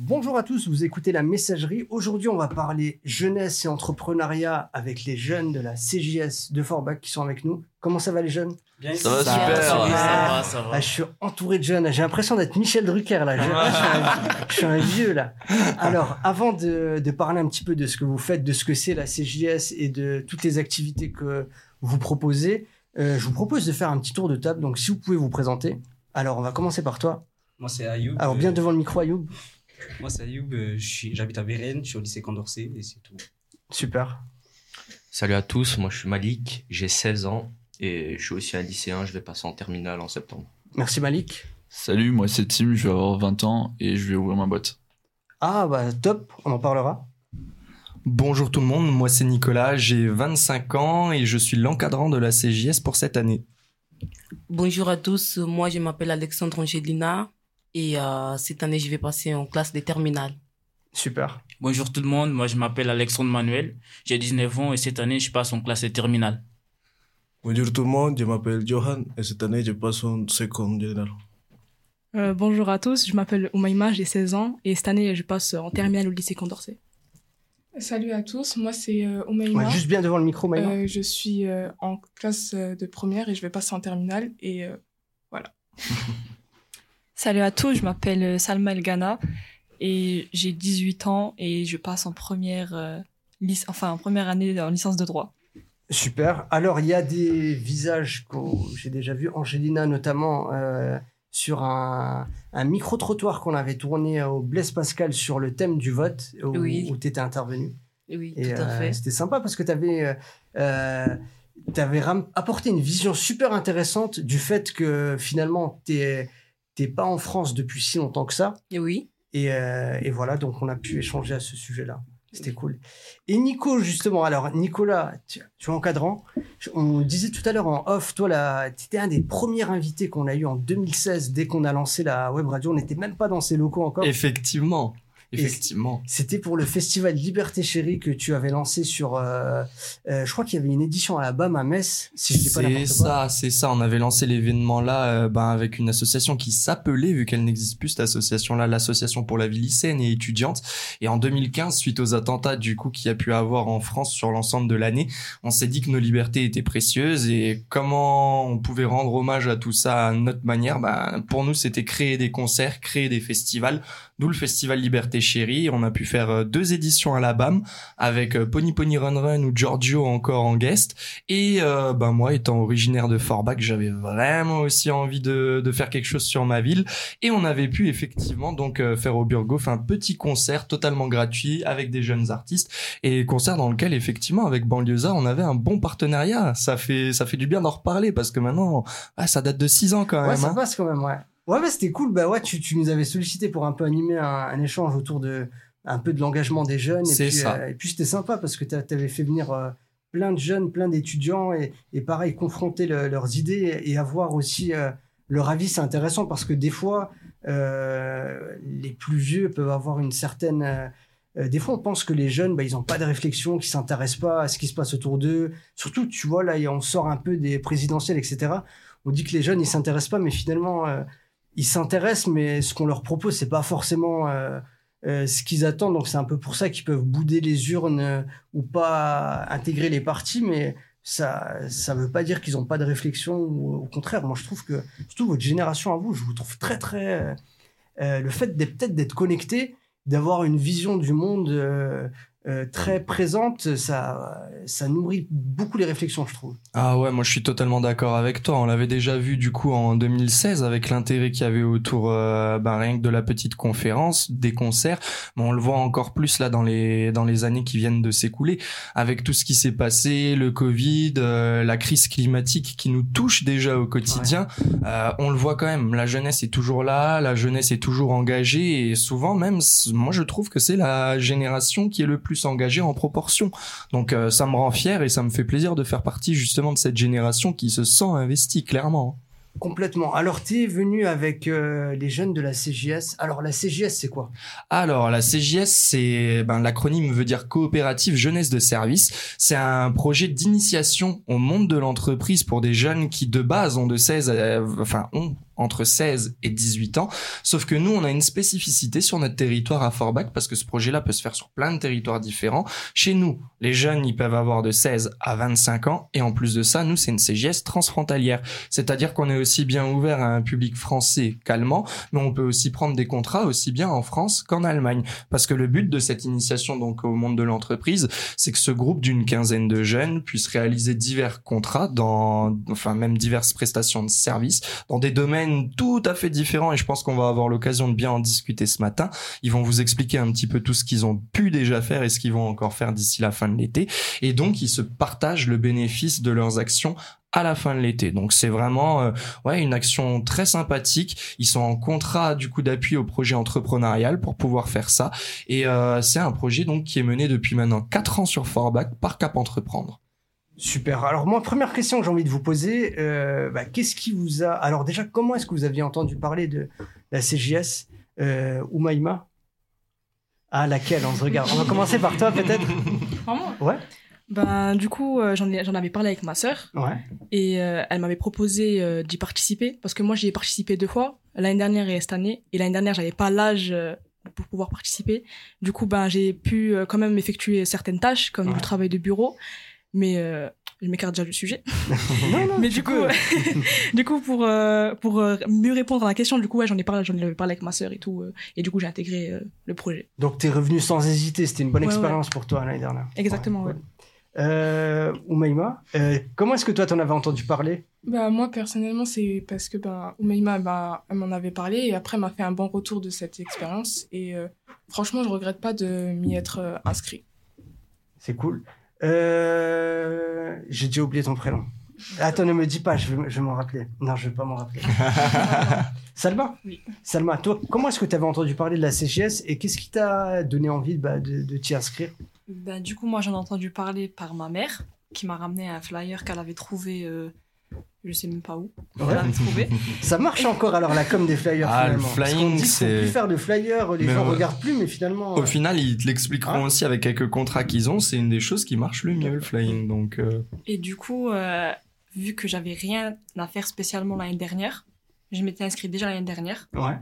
Bonjour à tous, vous écoutez la messagerie. Aujourd'hui, on va parler jeunesse et entrepreneuriat avec les jeunes de la CJS de Forbach qui sont avec nous. Comment ça va les jeunes? Bien, Ça va ça super. Ça va, Ah, ça va, ça va. Ah, je suis entouré de jeunes. J'ai l'impression d'être Michel Drucker là. Je, je suis un, je suis un vieux là. Alors, avant de, de parler un petit peu de ce que vous faites, de ce que c'est la CJS et de toutes les activités que vous proposez, euh, je vous propose de faire un petit tour de table. Donc, si vous pouvez vous présenter. Alors, on va commencer par toi. Moi, c'est Ayoub. Alors, bien devant le micro, Ayoub. Moi, c'est Ayoub. euh, J'habite à Vérène, je suis au lycée Condorcet et c'est tout. Super. Salut à tous, moi je suis Malik, j'ai 16 ans et je suis aussi un lycéen, je vais passer en terminale en septembre. Merci Malik. Salut, moi c'est Tim, je vais avoir 20 ans et je vais ouvrir ma boîte. Ah, bah top, on en parlera. Bonjour tout le monde, moi c'est Nicolas, j'ai 25 ans et je suis l'encadrant de la CJS pour cette année. Bonjour à tous, moi je m'appelle Alexandre Angelina et euh, cette année je vais passer en classe des terminales. Super. Bonjour tout le monde, moi je m'appelle Alexandre Manuel, j'ai 19 ans et cette année je passe en classe de terminale. Bonjour tout le monde, je m'appelle Johan et cette année je passe en seconde générale. Euh, bonjour à tous, je m'appelle Oumaima, j'ai 16 ans et cette année je passe en terminale au lycée Condorcet. Salut à tous, moi c'est euh, Oumaima. Ouais, juste bien devant le micro. Euh, je suis euh, en classe de première et je vais passer en terminale et euh, Salut à tous, je m'appelle euh, Salma El Ghana et j'ai 18 ans et je passe en première, euh, lic- enfin, en première année en licence de droit. Super. Alors, il y a des visages que j'ai déjà vus, Angelina notamment, euh, sur un, un micro-trottoir qu'on avait tourné au Blaise Pascal sur le thème du vote, où, Oui. tu étais intervenu. Oui, Et tout à euh, fait. c'était sympa parce que tu avais, apporté une vision super intéressante du fait que finalement, tu n'es pas en France depuis si longtemps que ça. Et oui, Et, euh, et voilà, donc on a pu échanger à ce sujet-là. C'était cool. Et Nico, justement, alors Nicolas, tu, tu es encadrant. On disait tout à l'heure en off, toi, tu étais un des premiers invités qu'on a eu en 2016 dès qu'on a lancé la web radio. On n'était même pas dans ces locaux encore. Effectivement, effectivement. C'était pour le festival Liberté Chérie que tu avais lancé sur. euh, euh, je crois qu'il y avait une édition à la BAM à Metz, si je dis pas C'est ça, c'est ça. On avait lancé l'événement là euh, ben, avec une association qui s'appelait, vu qu'elle n'existe plus, cette association-là, l'association pour la vie lycéenne et étudiante. Et en 2015, suite aux attentats du coup qu'il y a pu avoir en France sur l'ensemble de l'année, on s'est dit que nos libertés étaient précieuses et comment on pouvait rendre hommage à tout ça à notre manière? Ben, pour nous, c'était créer des concerts, créer des festivals. D'où le festival Liberté Chérie. On a pu faire euh, deux éditions à la BAM avec euh, Pony Pony Run Run ou Giorgio encore en guest. Et euh, ben moi, étant originaire de Forbach, j'avais vraiment aussi envie de, de faire quelque chose sur ma ville. Et on avait pu effectivement donc faire au Burgoff un petit concert totalement gratuit avec des jeunes artistes et concert dans lequel effectivement avec Banlieusard on avait un bon partenariat. Ça fait ça fait du bien d'en reparler parce que maintenant ah, ça date de six ans quand Ouais, même. ça hein. passe quand même, ouais. Ouais, ouais, c'était cool. Bah ouais, tu, tu nous avais sollicité pour un peu animer un, un échange autour de un peu de l'engagement des jeunes. Et C'est puis, ça. euh, et puis c'était sympa parce que tu avais fait venir euh, plein de jeunes, plein d'étudiants et, et pareil, confronter le- leurs idées et avoir aussi euh, leur avis. C'est intéressant parce que des fois, euh, les plus vieux peuvent avoir une certaine. des fois, on pense que les jeunes, bah, ils n'ont pas de réflexion, qu'ils s'intéressent pas à ce qui se passe autour d'eux. Surtout, tu vois, là, on sort un peu des présidentielles, etc. On dit que les jeunes, ils s'intéressent pas, mais finalement, euh, ils s'intéressent, mais ce qu'on leur propose, c'est pas forcément euh, euh, ce qu'ils attendent. Donc, c'est un peu pour ça qu'ils peuvent bouder les urnes euh, ou pas intégrer les partis, mais ça ça veut pas dire qu'ils ont pas de réflexion. Au contraire, moi, je trouve que, surtout votre génération à vous, je vous trouve très, très. le fait d'être peut-être d'être connecté, d'avoir une vision du monde euh, très présente, ça, ça nourrit beaucoup les réflexions, je trouve. Ah ouais, moi je suis totalement d'accord avec toi. On l'avait déjà vu du coup en 2016 avec l'intérêt qu'il y avait autour euh, ben, rien que de la petite conférence, des concerts, mais on le voit encore plus là dans les dans les années qui viennent de s'écouler avec tout ce qui s'est passé, le Covid, euh, la crise climatique qui nous touche déjà au quotidien. On le voit quand même, la jeunesse est toujours là, la jeunesse est toujours engagée et souvent même moi je trouve que c'est la génération qui est le plus engagée en proportion. Donc euh, ça me rend fier et ça me fait plaisir de faire partie justement de cette génération qui se sent investie clairement. Complètement. Alors, tu es venu avec euh, les jeunes de la CJS. Alors, la CJS, c'est quoi? Alors, la CJS, c'est ben, l'acronyme veut dire coopérative jeunesse de service. C'est un projet d'initiation au monde de l'entreprise pour des jeunes qui de base ont de 16, à- enfin ont entre 16 et 18 ans. Sauf que nous, on a une spécificité sur notre territoire à Forbach parce que ce projet-là peut se faire sur plein de territoires différents. Chez nous, les jeunes, ils peuvent avoir de 16 à 25 ans et en plus de ça, nous, c'est une CGS transfrontalière. C'est-à-dire qu'on est bien ouvert à un public français qu'allemand, mais on peut aussi prendre des contrats aussi bien en France qu'en Allemagne. Parce que le but de cette initiation donc au monde de l'entreprise, c'est que ce groupe d'une quinzaine de jeunes puisse réaliser divers contrats dans, enfin même diverses prestations de services dans des domaines tout à fait différents et je pense qu'on va avoir l'occasion de bien en discuter ce matin. Ils vont vous expliquer un petit peu tout ce qu'ils ont pu déjà faire et ce qu'ils vont encore faire d'ici la fin de l'été et donc ils se partagent le bénéfice de leurs actions à la fin de l'été. Donc c'est vraiment euh, ouais une action très sympathique. Ils sont en contrat du coup d'appui au projet entrepreneurial pour pouvoir faire ça et euh, c'est un projet donc qui est mené depuis maintenant quatre ans sur Forbach par Cap Entreprendre. Super. Alors moi, première question que j'ai envie de vous poser, euh, bah, qu'est-ce qui vous a... Alors déjà, comment est-ce que vous aviez entendu parler de la CGS euh, Oumaïma Ah, laquelle On se regarde. On va commencer par toi peut-être Vraiment? Ouais. Ben, du coup, euh, j'en ai- j'en avais parlé avec ma sœur. Ouais. Et euh, elle m'avait proposé euh, d'y participer. Parce que moi, j'y ai participé deux fois, l'année dernière et cette année. Et l'année dernière, j'avais pas l'âge pour pouvoir participer. Du coup, ben, j'ai pu quand même effectuer certaines tâches, comme du travail de bureau. Mais je m'écarte déjà du sujet. Mais du coup, du coup, pour pour mieux répondre à la question, du coup, ouais, j'en ai parlé, j'en ai parlé avec ma sœur et tout, et du coup, j'ai intégré le projet. Donc t'es revenu sans hésiter, c'était une bonne Ouais, expérience pour toi l'année dernière. Exactement, ouais. Euh, Oumaïma, euh, comment est-ce que toi t'en avais entendu parler? Bah, moi, personnellement, c'est parce que ben, Oumaima, bah, m'en avait parlé et après, elle m'a fait un bon retour de cette expérience. Et euh, franchement, je regrette pas de m'y être euh, inscrit. C'est cool. J'ai déjà oublié ton prénom. Attends, ne me dis pas, je vais, m'en rappeler. Non, je vais pas m'en rappeler. Salma? Oui. Salma, toi, comment est-ce que tu avais entendu parler de la CGS et qu'est-ce qui t'a donné envie bah, de, de t'y inscrire? Ben, du coup, moi, j'en ai entendu parler par ma mère, qui m'a ramené un flyer qu'elle avait trouvé, euh, je sais même pas où. Ouais. Elle avait trouvé. Ça marche encore alors la com des flyers Ah, le finalement. Qu'on flying, c'est- plus faire de flyers, les Mais gens ouais. regardent plus, mais finalement. Au euh, final, ils te l'expliqueront aussi avec quelques contrats qu'ils ont. C'est une des choses qui marche le mieux, le flying. Donc, euh, Et du coup, euh, vu que j'avais rien à faire spécialement l'année dernière, je m'étais inscrite déjà l'année dernière. Ouais.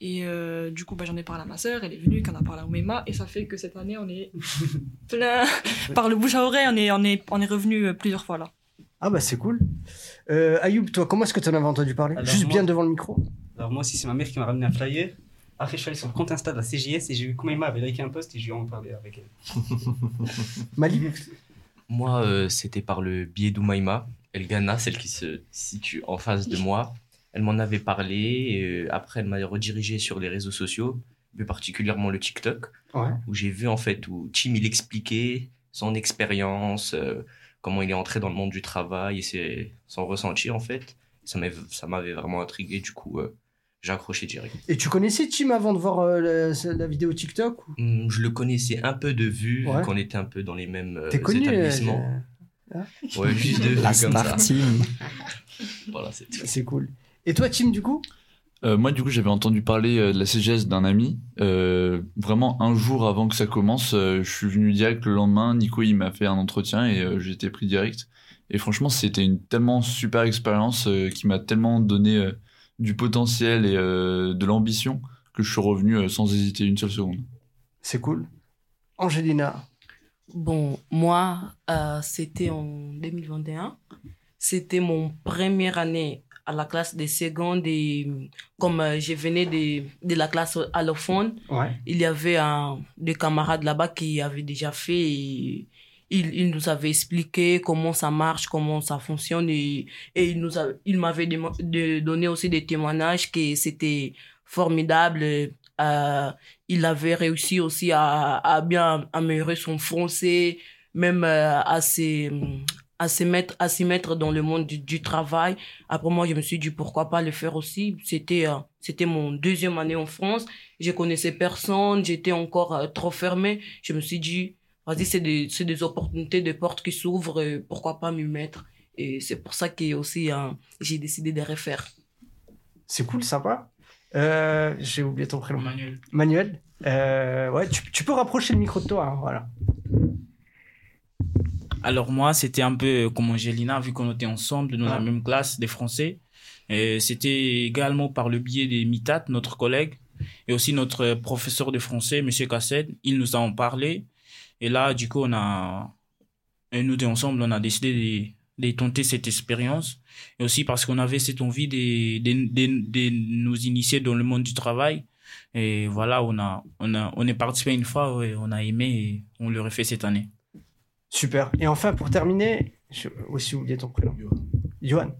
Et euh, du coup, bah, j'en ai parlé à ma sœur, elle est venue, qu'on a parlé à Oumema, et ça fait que cette année, on est plein. Par le bouche à oreille, on est, on est, on est revenu euh, plusieurs fois là. Ah bah c'est cool. Euh, Ayoub, toi, comment est-ce que tu en avais entendu parler? Alors, Juste moi- bien devant le micro. Alors moi aussi, c'est ma mère qui m'a ramené un flyer. Après, je suis allé sur le compte Insta de la CJS et j'ai vu Koumaima avait liké un post et j'ai eu en parler avec elle. Malik? Moi, euh, c'était par le biais d'Oumaima, El Ghana, celle qui se situe en face de moi. Elle m'en avait parlé. Et euh, après, elle m'a redirigé sur les réseaux sociaux, plus particulièrement le TikTok, Ouais. où j'ai vu en fait où Tim il expliquait son expérience, euh, comment il est entré dans le monde du travail et c'est son ressenti en fait. Ça m'avait ça m'avait vraiment intrigué. Du coup, euh, j'ai accroché direct. Et tu connaissais Tim avant de voir euh, la, la vidéo TikTok ou- Hum, Je le connaissais un peu de vue, Ouais. vu qu'on était un peu dans les mêmes euh, T'es connu établissements. euh, hein? Ouais, juste de vue La comme Star ça. Team. Voilà. C'est cool. Et toi, Tim, du coup? Euh, moi, du coup, j'avais entendu parler euh, de la CGS d'un ami. Euh, vraiment, un jour avant que ça commence, euh, je suis venu direct le lendemain. Nico, il m'a fait un entretien et euh, j'ai été pris direct. Et franchement, c'était une tellement super expérience euh, qui m'a tellement donné euh, du potentiel et euh, de l'ambition que je suis revenu euh, sans hésiter une seule seconde. C'est cool. Angelina? Bon, moi, euh, c'était en 2021. C'était mon première année à la classe de seconde et comme euh, je venais de, de la classe allophone, Ouais. il y avait un, des camarades là-bas qui avaient déjà fait et il, il nous avait expliqué comment ça marche, comment ça fonctionne et, et il nous a, il m'avait démo- de- donné aussi des témoignages que c'était formidable. Euh, il avait réussi aussi à, à bien améliorer son français, même euh, à se, à se mettre, à s'y mettre dans le monde du, du travail. Après, moi, je me suis dit pourquoi pas le faire aussi. C'était, euh, c'était mon deuxième année en France. Je connaissais personne, j'étais encore euh, trop fermée. Je me suis dit, vas-y, c'est des, c'est des opportunités, des portes qui s'ouvrent, euh, pourquoi pas m'y mettre. Et c'est pour ça que aussi, euh, j'ai décidé de refaire. C'est cool, sympa. Euh, J'ai oublié ton prénom. Manuel. Manuel. Euh, ouais, tu, tu peux rapprocher le micro de toi, hein, voilà. Alors moi, c'était un peu comme Angelina, vu qu'on était ensemble dans la Ah. même classe des Français. C'était également par le biais des MITAT, notre collègue, et aussi notre professeur de français, Monsieur Cassette. Il nous en parlé. Et là, du coup, on a, et nous deux ensemble, on a décidé de, de tenter cette expérience. Et aussi parce qu'on avait cette envie de, de, de, de nous initier dans le monde du travail. Et voilà, on a, on a, on est participé une fois et on a aimé et on le refait cette année. Super. Et enfin, pour terminer, j'ai aussi oublié ton prénom. Johan.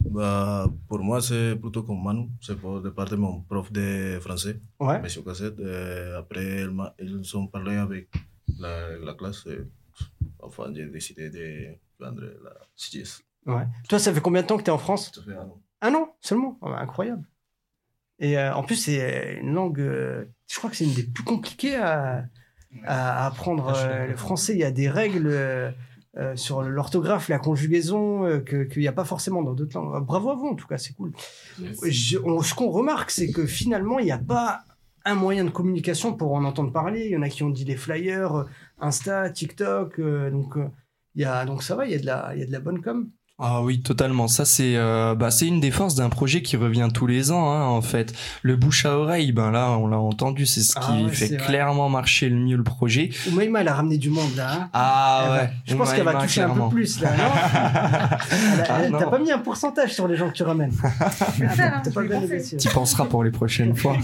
Bah, pour moi, c'est plutôt comme Manu. C'est pour de part de mon prof de français, Ouais. Monsieur Cassette. Et après, il m'a- ils ont parlé avec la, la classe. Et, enfin, j'ai décidé de prendre la CGS. Ouais. Toi, ça fait combien de temps que tu es en France? Ça fait un an. Un an seulement? Ah bah, Incroyable. Et euh, en plus, c'est une langue, euh, je crois que c'est une des plus compliquées à, à apprendre euh, le français. Il y a des règles euh, euh, sur l'orthographe, la conjugaison, euh, que- qu'il n'y a pas forcément dans d'autres langues. Bravo à vous, en tout cas, c'est cool. Je- on- ce qu'on remarque, c'est que finalement, il n'y a pas un moyen de communication pour en entendre parler. Il y en a qui ont dit les flyers, Insta, TikTok. euh, donc, euh, il y a, donc ça va, il y, a de la- il y a de la bonne com. Ah oui, totalement. Ça, c'est euh, bah, c'est une des forces d'un projet qui revient tous les ans, hein, en fait. Le bouche à oreille, ben là, on l'a entendu, c'est ce qui Ah ouais, fait vrai. clairement marcher le mieux le projet. Oumaima, elle a ramené du monde là. hein. Ah Elle va- ouais. Je pense qu'elle va toucher un peu plus là, non Elle a- Ah. T'as pas mis un pourcentage sur les gens que tu ramènes. Tu penseras pour les prochaines fois.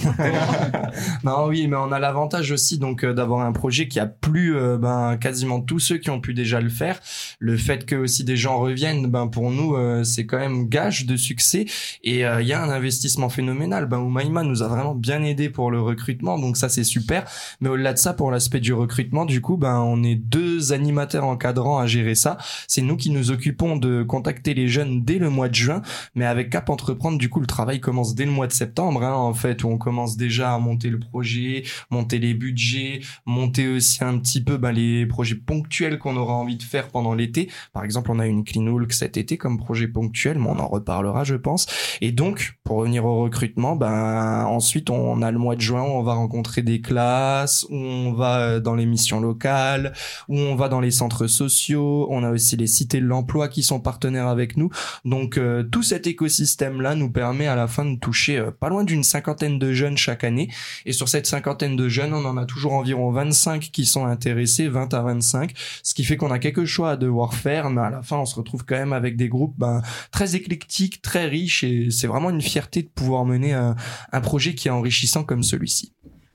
non, oui, mais on a l'avantage aussi donc euh, d'avoir un projet qui a plu euh, ben quasiment tous ceux qui ont pu déjà le faire. Le fait que aussi des gens reviennent, ben pour nous euh, c'est quand même gage de succès et euh, il y a un investissement phénoménal. Ben Oumaima nous a vraiment bien aidé pour le recrutement, donc ça c'est super. Mais au-delà de ça, pour l'aspect du recrutement, du coup, ben on est deux animateurs encadrants à gérer ça. C'est nous qui nous occupons de contacter les jeunes dès le mois de juin, mais avec Cap Entreprendre, du coup, le travail commence dès le mois de septembre, hein, en fait, où on commence déjà à monter le projet, monter les budgets, monter aussi un petit peu ben, les projets ponctuels qu'on aura envie de faire pendant l'été. Par exemple, on a une Clean Walk cet été comme projet ponctuel, mais on en reparlera, je pense. Et donc, pour revenir au recrutement, ben ensuite on a le mois de juin où on va rencontrer des classes, où on va dans les missions locales, où on va dans les centres sociaux. On a aussi les cités de l'emploi qui sont partenaires avec nous. Donc euh, tout cet écosystème là nous permet à la fin de toucher euh, pas loin d'une cinquantaine de jeunes chaque année. Et sur cette cinquantaine de jeunes, on en a toujours environ 25 qui sont intéressés, 20 à 25, ce qui fait qu'on a quelque chose à devoir faire, mais à la fin on se retrouve quand même avec des groupes ben, très éclectiques, très riches, et c'est vraiment une fierté de pouvoir mener un, un projet qui est enrichissant comme celui-ci.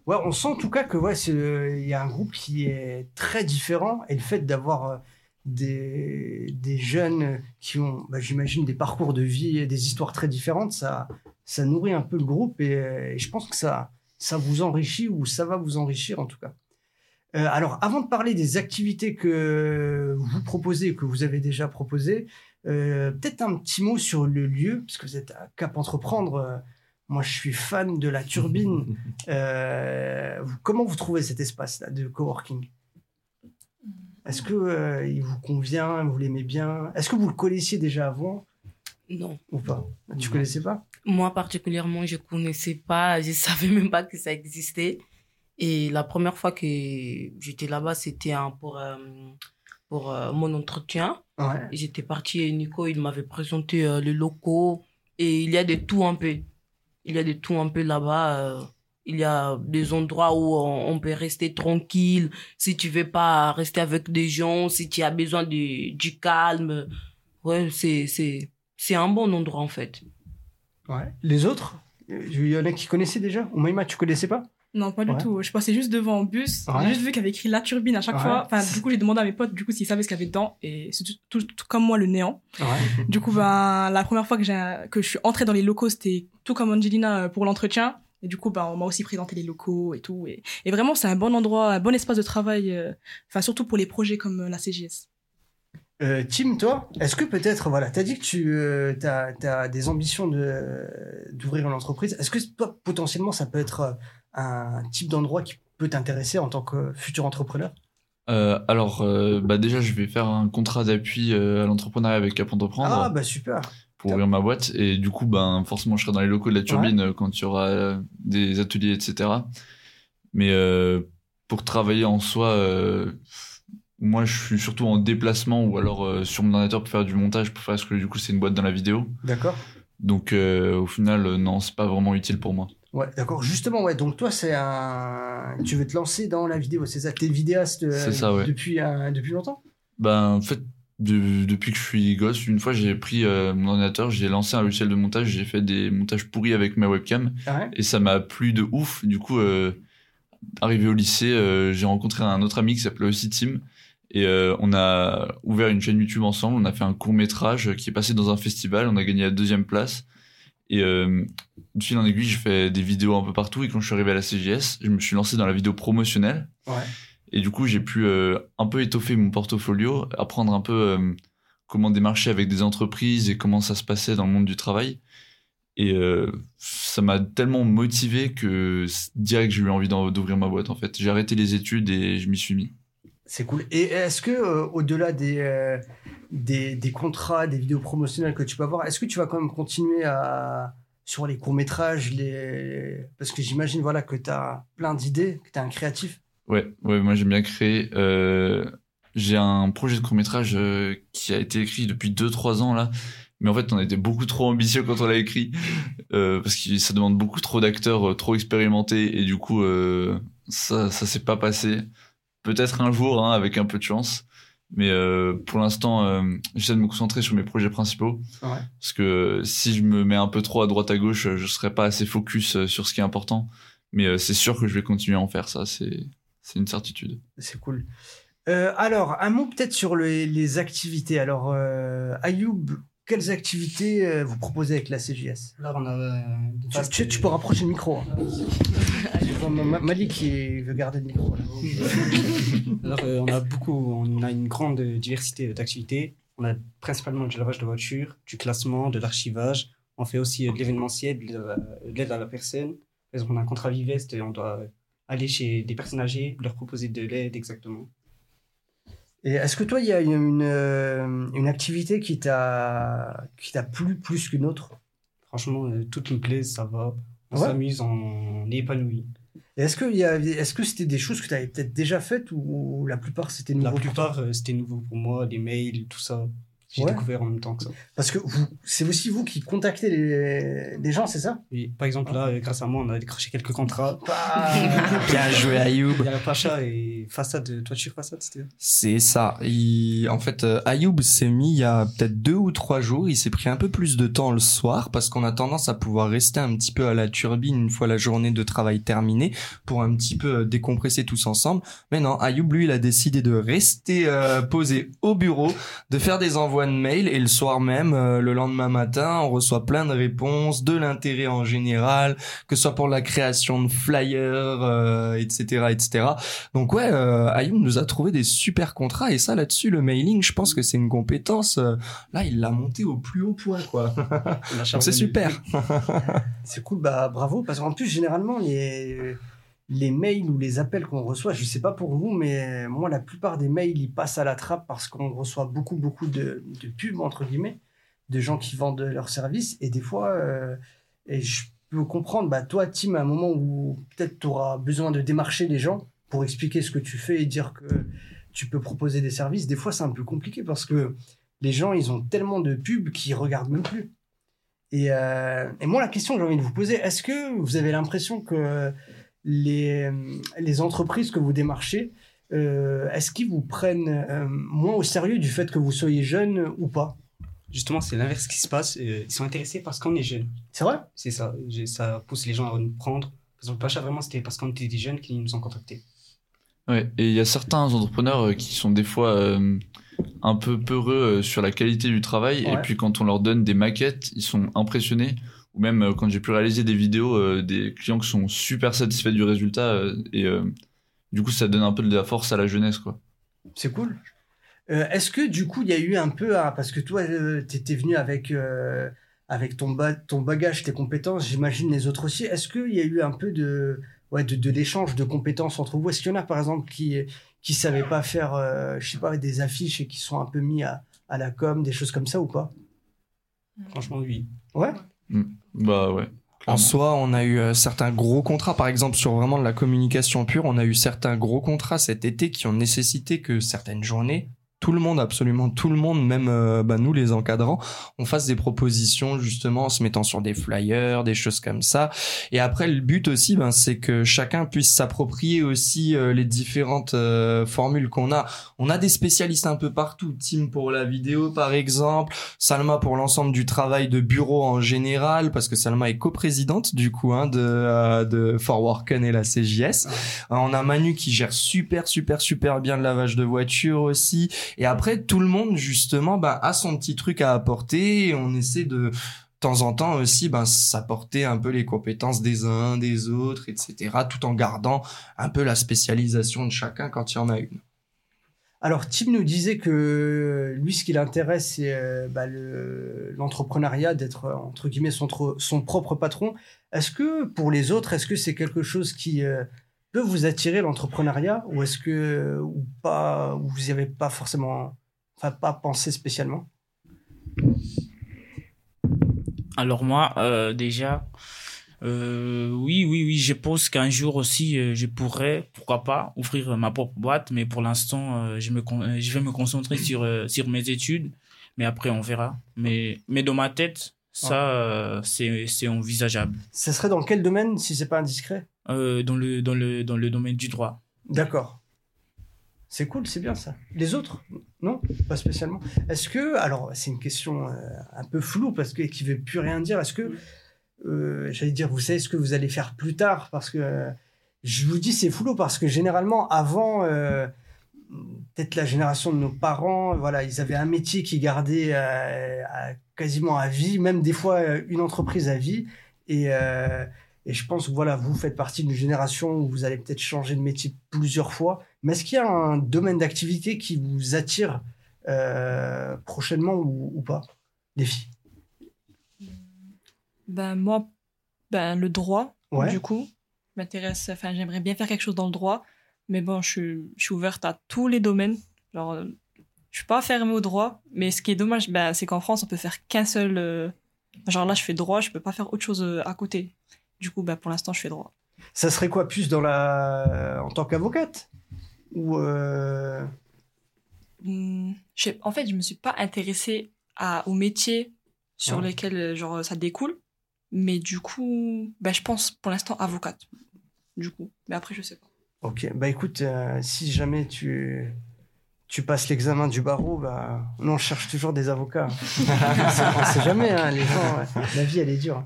Ouais, on sent en tout cas que le- il y a un groupe qui est très différent et le fait d'avoir euh, des, jeunes qui ont, bah, j'imagine, des parcours de vie et des histoires très différentes, ça, nourrit un peu le groupe et, euh, je pense que ça vous enrichit ou ça va vous enrichir en tout cas. Euh, alors, avant de parler des activités que vous proposez, que vous avez déjà proposées, euh, peut-être un petit mot sur le lieu, parce que vous êtes à Cap Entreprendre. euh, moi, je suis fan de la turbine. Euh, comment vous trouvez cet espace-là de coworking? Est-ce que euh, il vous convient Vous l'aimez bien? Est-ce que vous le connaissiez déjà avant? Non. ou pas? Tu connaissais pas? Moi particulièrement, je connaissais pas, je savais même pas que ça existait. Et la première fois que j'étais là-bas, c'était pour, euh, pour euh, mon entretien. Ouais. J'étais partie et Nico, il m'avait présenté euh, les locaux. Et il y a de tout un peu. Il y a de tout un peu là-bas. il y a des endroits où on, peut rester tranquille. Si tu veux pas rester avec des gens, si tu as besoin de, du calme. Ouais, c'est, c'est, c'est un bon endroit en fait. Ouais. Les autres? Il y en a qui connaissaient déjà? Oumaima, tu connaissais pas? Non, pas du Ouais. tout. Je passais juste devant en bus. Ouais. J'ai juste vu qu'il y avait écrit la turbine à chaque Ouais. fois. Enfin, du coup, j'ai demandé à mes potes, du coup, s'ils savaient ce qu'il y avait dedans. Et c'est tout, tout- tout comme moi, le néant. Ouais. Du coup, ben, la première fois que, j'ai, que je suis entrée dans les locaux, c'était tout comme Angelina euh, pour l'entretien. Et du coup, ben, on m'a aussi présenté les locaux et tout. Et, et vraiment, c'est un bon endroit, un bon espace de travail. euh, Enfin, surtout pour les projets comme euh, la CGS. Euh, Tim, toi, est-ce que peut-être, voilà, tu as dit que tu as, des ambitions de- d'ouvrir une entreprise. Est-ce que toi, potentiellement, ça peut être euh, un type d'endroit qui peut t'intéresser en tant que futur entrepreneur? Euh, alors, euh, bah déjà, je vais faire un contrat d'appui euh, à l'entrepreneuriat avec Cap Entreprendre Ah, bah super. pour ouvrir ma boîte. Et du coup, ben, forcément, je serai dans les locaux de la turbine quand il y aura des ateliers, etc. Mais pour travailler en soi, moi, je suis surtout en déplacement ou alors sur mon ordinateur pour faire du montage, pour faire parce que du coup, c'est une boîte dans la vidéo. D'accord. Donc, au final, non, c'est pas vraiment utile pour moi. Ouais, d'accord. Justement, ouais. Donc toi, c'est un. Tu veux te lancer dans la vidéo, c'est ça? T'es vidéaste euh, C'est ça, ouais. depuis un- depuis longtemps? Ben, en fait, de- depuis que je suis gosse, une fois, j'ai pris euh, mon ordinateur, j'ai lancé un logiciel de montage, j'ai fait des montages pourris avec ma webcam Ah ouais? Et ça m'a plu de ouf. Du coup, euh, arrivé au lycée, euh, j'ai rencontré un autre ami qui s'appelait aussi Tim et euh, on a ouvert une chaîne YouTube ensemble. On a fait un court métrage qui est passé dans un festival. On a gagné la deuxième place. Et euh, de fil en aiguille, j'ai fait des vidéos un peu partout. Et quand je suis arrivé à la CGS, je me suis lancé dans la vidéo promotionnelle. Ouais. Et du coup, j'ai pu euh, un peu étoffer mon portfolio, apprendre un peu euh, comment démarcher avec des entreprises et comment ça se passait dans le monde du travail. Et euh, ça m'a tellement motivé que direct j'ai eu envie d'ouvrir ma boîte en fait. J'ai arrêté les études et je m'y suis mis. C'est cool. Et est-ce que au-delà des, des des contrats, des vidéos promotionnelles que tu peux avoir, est-ce que tu vas quand même continuer à sur les courts métrages, les parce que j'imagine voilà que tu as plein d'idées, que tu es un créatif. Ouais, ouais, moi j'aime bien créer. Euh, j'ai un projet de court métrage qui a été écrit depuis 2-3 ans là, mais en fait on été beaucoup trop ambitieux quand on l'a écrit euh, parce que ça demande beaucoup trop d'acteurs euh, trop expérimentés et du coup euh, ça ça s'est pas passé. Peut-être un jour hein, avec un peu de chance, mais euh, pour l'instant euh, j'essaie de me concentrer sur mes projets principaux Ouais. parce que si je me mets un peu trop à droite à gauche, je serai pas assez focus euh, sur ce qui est important. Mais euh, c'est sûr que je vais continuer à en faire ça, c'est c'est une certitude. C'est cool. Euh, alors, un mot peut-être sur les, les activités. Alors, euh, Ayoub, quelles activités euh, vous proposez avec la CJS Là, on a. euh, tu, peux rapprocher le micro. hein. Je vois Ma- Ma- Malik qui veut garder le micro. là. Alors, euh, on a beaucoup, on a une grande diversité d'activités. On a principalement du lavage de voiture, du classement, de l'archivage. On fait aussi de l'événementiel, de la- de l'aide à la personne. Par exemple, on a un contrat Vivest et on doit aller chez des personnes âgées, leur proposer de l'aide exactement. Et est-ce que toi, il y a une, euh, une activité qui t'a plu plus qu'une autre? Franchement, euh, toutes me plaisent, ça va. On Ouais. s'amuse, on est épanoui. Est-ce que est-ce que c'était des choses que tu avais peut-être déjà faites ou la plupart c'était nouveau La plupart, euh, c'était nouveau pour moi, les mails, tout ça. J'ai Ouais. découvert en même temps que ça. Parce que vous- c'est aussi vous qui contactez les, les gens, c'est ça? Oui, par exemple, là, euh, grâce à moi, on a décroché quelques contrats. Bien joué, Ayoub. Il y a la Pacha et façade, toiture façade, c'était. C'est ça. Il- En fait, euh, Ayoub s'est mis il y a peut-être deux ou trois jours. Il s'est pris un peu plus de temps le soir parce qu'on a tendance à pouvoir rester un petit peu à la turbine une fois la journée de travail terminée pour un petit peu euh, décompresser tous ensemble. Mais non, Ayoub, lui, il a décidé de rester euh, posé au bureau, de faire des envois de mails et le soir même, euh, le lendemain matin, on reçoit plein de réponses, de l'intérêt en général, que ce soit pour la création de flyers, euh, etc., etc. Donc ouais, euh, Ayoub nous a trouvé des super contrats et ça là-dessus, le mailing, je pense que c'est une compétence. euh, là, il l'a monté au plus haut point, quoi. Donc c'est super. C'est cool, bah bravo, parce qu'en plus, généralement, les, les mails ou les appels qu'on reçoit, je sais pas pour vous, mais moi, la plupart des mails, ils passent à la trappe parce qu'on reçoit beaucoup, beaucoup de, pubs, entre guillemets, de gens qui vendent leurs services, et des fois, euh, et je peux comprendre, bah toi, Tim, à un moment où peut-être tu auras besoin de démarcher les gens pour expliquer ce que tu fais et dire que tu peux proposer des services, des fois, c'est un peu compliqué parce que les gens, ils ont tellement de pubs qu'ils regardent même plus. Et, euh, et moi, la question que j'ai envie de vous poser, est-ce que vous avez l'impression que les, les entreprises que vous démarchez, euh, est-ce qu'ils vous prennent euh, moins au sérieux du fait que vous soyez jeune ou pas? Justement, c'est l'inverse qui se passe. euh, Ils sont intéressés parce qu'on est jeune. C'est vrai? C'est ça. Ça pousse les gens à nous prendre. Par exemple, Pacha, vraiment, c'était parce qu'on était des jeunes qu'ils nous ont contactés. Ouais, et il y a certains entrepreneurs euh, qui sont des fois euh, un peu peureux euh, sur la qualité du travail, et puis quand on leur donne des maquettes, ils sont impressionnés. Ou même euh, quand j'ai pu réaliser des vidéos, euh, des clients qui sont super satisfaits du résultat, euh, et euh, du coup ça donne un peu de la force à la jeunesse, quoi. C'est cool. Euh, Est-ce que du coup, il y a eu un peu, parce que toi, tu étais venu avec, euh, avec ton, ba- ton bagage, tes compétences, j'imagine les autres aussi. Est-ce qu'il y a eu un peu de, ouais, de, de l'échange de compétences entre vous? Est-ce qu'il y en a, par exemple, qui qui savaient pas faire, euh, je sais pas, des affiches et qui sont un peu mis à, à la com, des choses comme ça ou pas? Franchement, oui. Ouais? Bah ouais. En soi, on a eu euh, certains gros contrats, par exemple sur vraiment de la communication pure, on a eu certains gros contrats cet été qui ont nécessité que certaines journées, tout le monde, absolument tout le monde, même euh, bah, nous les encadrants, on fasse des propositions justement en se mettant sur des flyers, des choses comme ça. Et après, le but aussi, ben, c'est que chacun puisse s'approprier aussi euh, les différentes euh, formules qu'on a. On a des spécialistes un peu partout. Tim pour la vidéo, par exemple. Salma pour l'ensemble du travail de bureau en général, parce que Salma est coprésidente du coup hein, de, euh, de For Worken et la CJS. on a Manu qui gère super, super, super bien le lavage de voiture aussi. Et après, tout le monde, justement, bah, a son petit truc à apporter et on essaie de, de temps en temps aussi, ben, s'apporter un peu les compétences des uns, des autres, etc., tout en gardant un peu la spécialisation de chacun quand il y en a une. Alors, Tim nous disait que lui, ce qui l'intéresse, c'est euh, bah, le- l'entrepreneuriat, d'être, entre guillemets, son, son propre patron. Est-ce que, pour les autres, est-ce que c'est quelque chose qui euh, peut vous attirer, l'entrepreneuriat, ou est-ce que, ou pas, ou vous n'y avez pas forcément, enfin, pas pensé spécialement? Alors moi, euh, déjà, euh, oui, oui, oui, je pense qu'un jour aussi, euh, je pourrais, pourquoi pas, ouvrir ma propre boîte, mais pour l'instant, je, me je vais me concentrer sur, euh, sur mes études, mais après, on verra. Mais, mais dans ma tête, ça, c'est, c'est envisageable. Ce serait dans quel domaine, si c'est pas indiscret? Euh, dans, le, dans, le, dans le domaine du droit. D'accord. C'est cool, c'est bien ça. Les autres Non Pas spécialement. Est-ce que, alors c'est une question euh, un peu floue parce que qui veut plus rien dire. Est-ce que, euh, j'allais dire, vous savez ce que vous allez faire plus tard? Parce que je vous dis c'est flou parce que généralement avant, peut-être la génération de nos parents, voilà, ils avaient un métier qui gardait quasiment à vie, même des fois une entreprise à vie. Et, et je pense que voilà, vous faites partie d'une génération où vous allez peut-être changer de métier plusieurs fois. Mais est-ce qu'il y a un domaine d'activité qui vous attire euh, prochainement ou, ou pas, les filles Ben moi, ben le droit, Ouais. du coup, m'intéresse. Enfin, j'aimerais bien faire quelque chose dans le droit, mais bon, je, suis- je suis ouverte à tous les domaines. Genre, euh, je suis pas fermée au droit, mais ce qui est dommage, ben, c'est qu'en France, on peut faire qu'un seul. euh, Genre là, je fais droit, je peux pas faire autre chose à côté. Du coup, ben, pour l'instant, je fais droit. Ça serait quoi plus dans la en tant qu'avocate? Ou euh, Hmm, en fait, je me suis pas intéressée à, aux métiers sur Ouais. lesquels euh, genre, ça découle. Mais du coup, ben, je pense pour l'instant avocate. Du coup. Mais après, je sais pas. Ok, bah écoute, euh, si jamais tu tu passes l'examen du barreau, bah nous on cherche toujours des avocats. on sait jamais, hein, les gens, ouais. la vie elle est dure.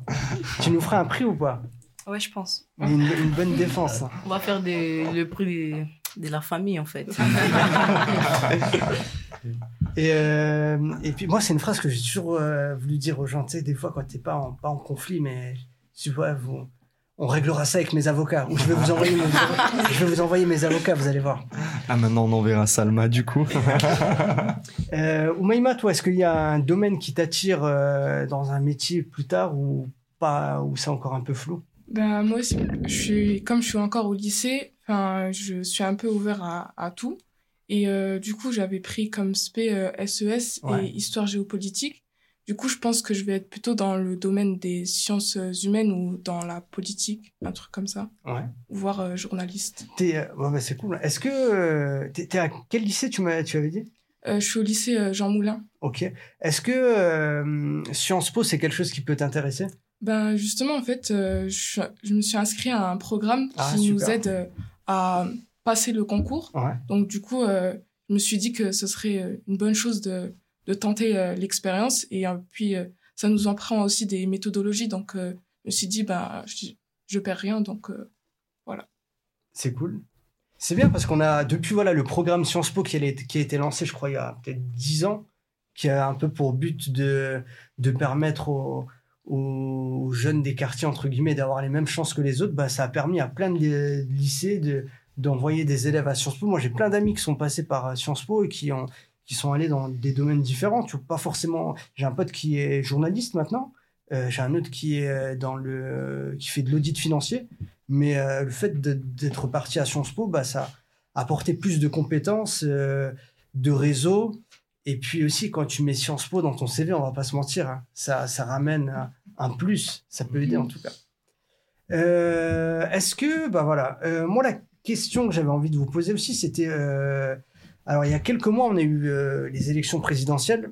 Tu nous feras un prix ou pas? Ouais, je pense. une, une bonne défense. hein. On va faire des- le prix de la famille, en fait. Et, euh, et puis moi, c'est une phrase que j'ai toujours euh, voulu dire aux gens, tu sais, des fois quand t'es pas en, pas en conflit, mais tu vois, vous, on réglera ça avec mes avocats. Ou je vais vous envoyer mes, je vais vous envoyer mes avocats, vous allez voir. Ah, maintenant, on enverra Salma, du coup. Euh, Oumaima, toi, est-ce qu'il y a un domaine qui t'attire euh, dans un métier plus tard ou pas, ou c'est encore un peu flou? Ben, moi aussi, je suis, comme je suis encore au lycée, enfin, je suis un peu ouvert à, à tout. Et euh, du coup, j'avais pris comme spé euh, SES Ouais. et histoire géopolitique. Du coup, je pense que je vais être plutôt dans le domaine des sciences humaines ou dans la politique, un truc comme ça, Ouais. voire euh, journaliste. T'es, euh, bah, c'est cool. Est-ce que euh, t'es, t'es à quel lycée tu m'as, tu avais dit? Je suis au lycée Jean Moulin. Ok. Est-ce que Sciences Po c'est quelque chose qui peut t'intéresser? Ben justement, en fait, je, je me suis inscrit à un programme qui Ah, nous super. aide à passer le concours. Ouais. Donc du coup, je me suis dit que ce serait une bonne chose de, de tenter euh, l'expérience. Et euh, puis, euh, ça nous en prend aussi des méthodologies. Donc je me suis dit, ben, je, je perds rien. Donc voilà. C'est cool. C'est bien parce qu'on a, depuis voilà, le programme Sciences Po qui a, qui a été lancé, je crois, il y a peut-être 10 ans, qui a un peu pour but de, de permettre aux, aux jeunes des quartiers, entre guillemets, d'avoir les mêmes chances que les autres, bah, ça a permis à plein de, lycées de, d'envoyer des élèves à Sciences Po. Moi, j'ai plein d'amis qui sont passés par Sciences Po et qui, ont, qui sont allés dans des domaines différents. Tu vois, pas forcément. J'ai un pote qui est journaliste maintenant. Euh, j'ai un autre qui est euh, dans le qui fait de l'audit financier. Mais euh, le fait d'être parti à Sciences Po, bah, ça a apporté plus de compétences, euh, de réseau. Et puis aussi, quand tu mets Sciences Po dans ton CV, on va pas se mentir, hein, ça, ça ramène un, plus. Ça peut aider en tout cas. Euh, Est-ce que, bah voilà, euh, moi la question que j'avais envie de vous poser aussi, c'était, euh, alors il y a quelques mois, on a eu euh, les élections présidentielles,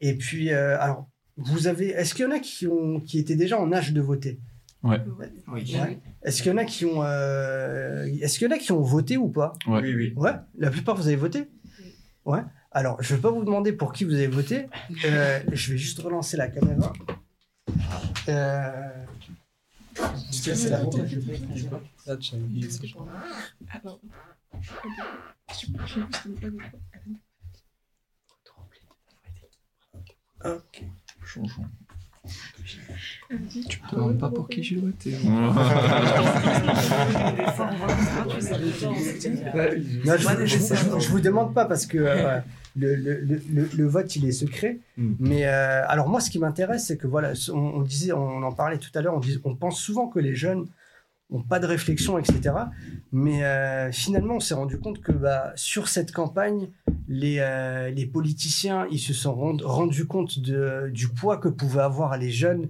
et puis, euh, alors, vous avez, est-ce qu'il y en a qui ont, qui étaient déjà en âge de voter? Ouais. Oui. Ouais. Est-ce qu'il y en a qui ont, euh, est-ce qu'il y en a qui ont voté ou pas? Ouais. Oui, oui. Ouais, la plupart vous avez voté? Ouais. Alors, je vais pas vous demander pour qui vous avez voté. Euh, je vais juste relancer la caméra. Euh... c'est la Ok. Changeons. Tu me demandes pas pour qui j'ai voté. Non, je, je, je- je vous demande pas parce que euh, le, le, le, le- vote il est secret. Mm. Mais euh, alors moi, ce qui m'intéresse, c'est que voilà, on, on disait, on en parlait tout à l'heure, on, dis- on pense souvent que les jeunes ont pas de réflexion, etc. Mais euh, finalement, on s'est rendu compte que bah, sur cette campagne, les, euh, les politiciens, ils se sont rend- rendus compte de, du poids que pouvaient avoir les jeunes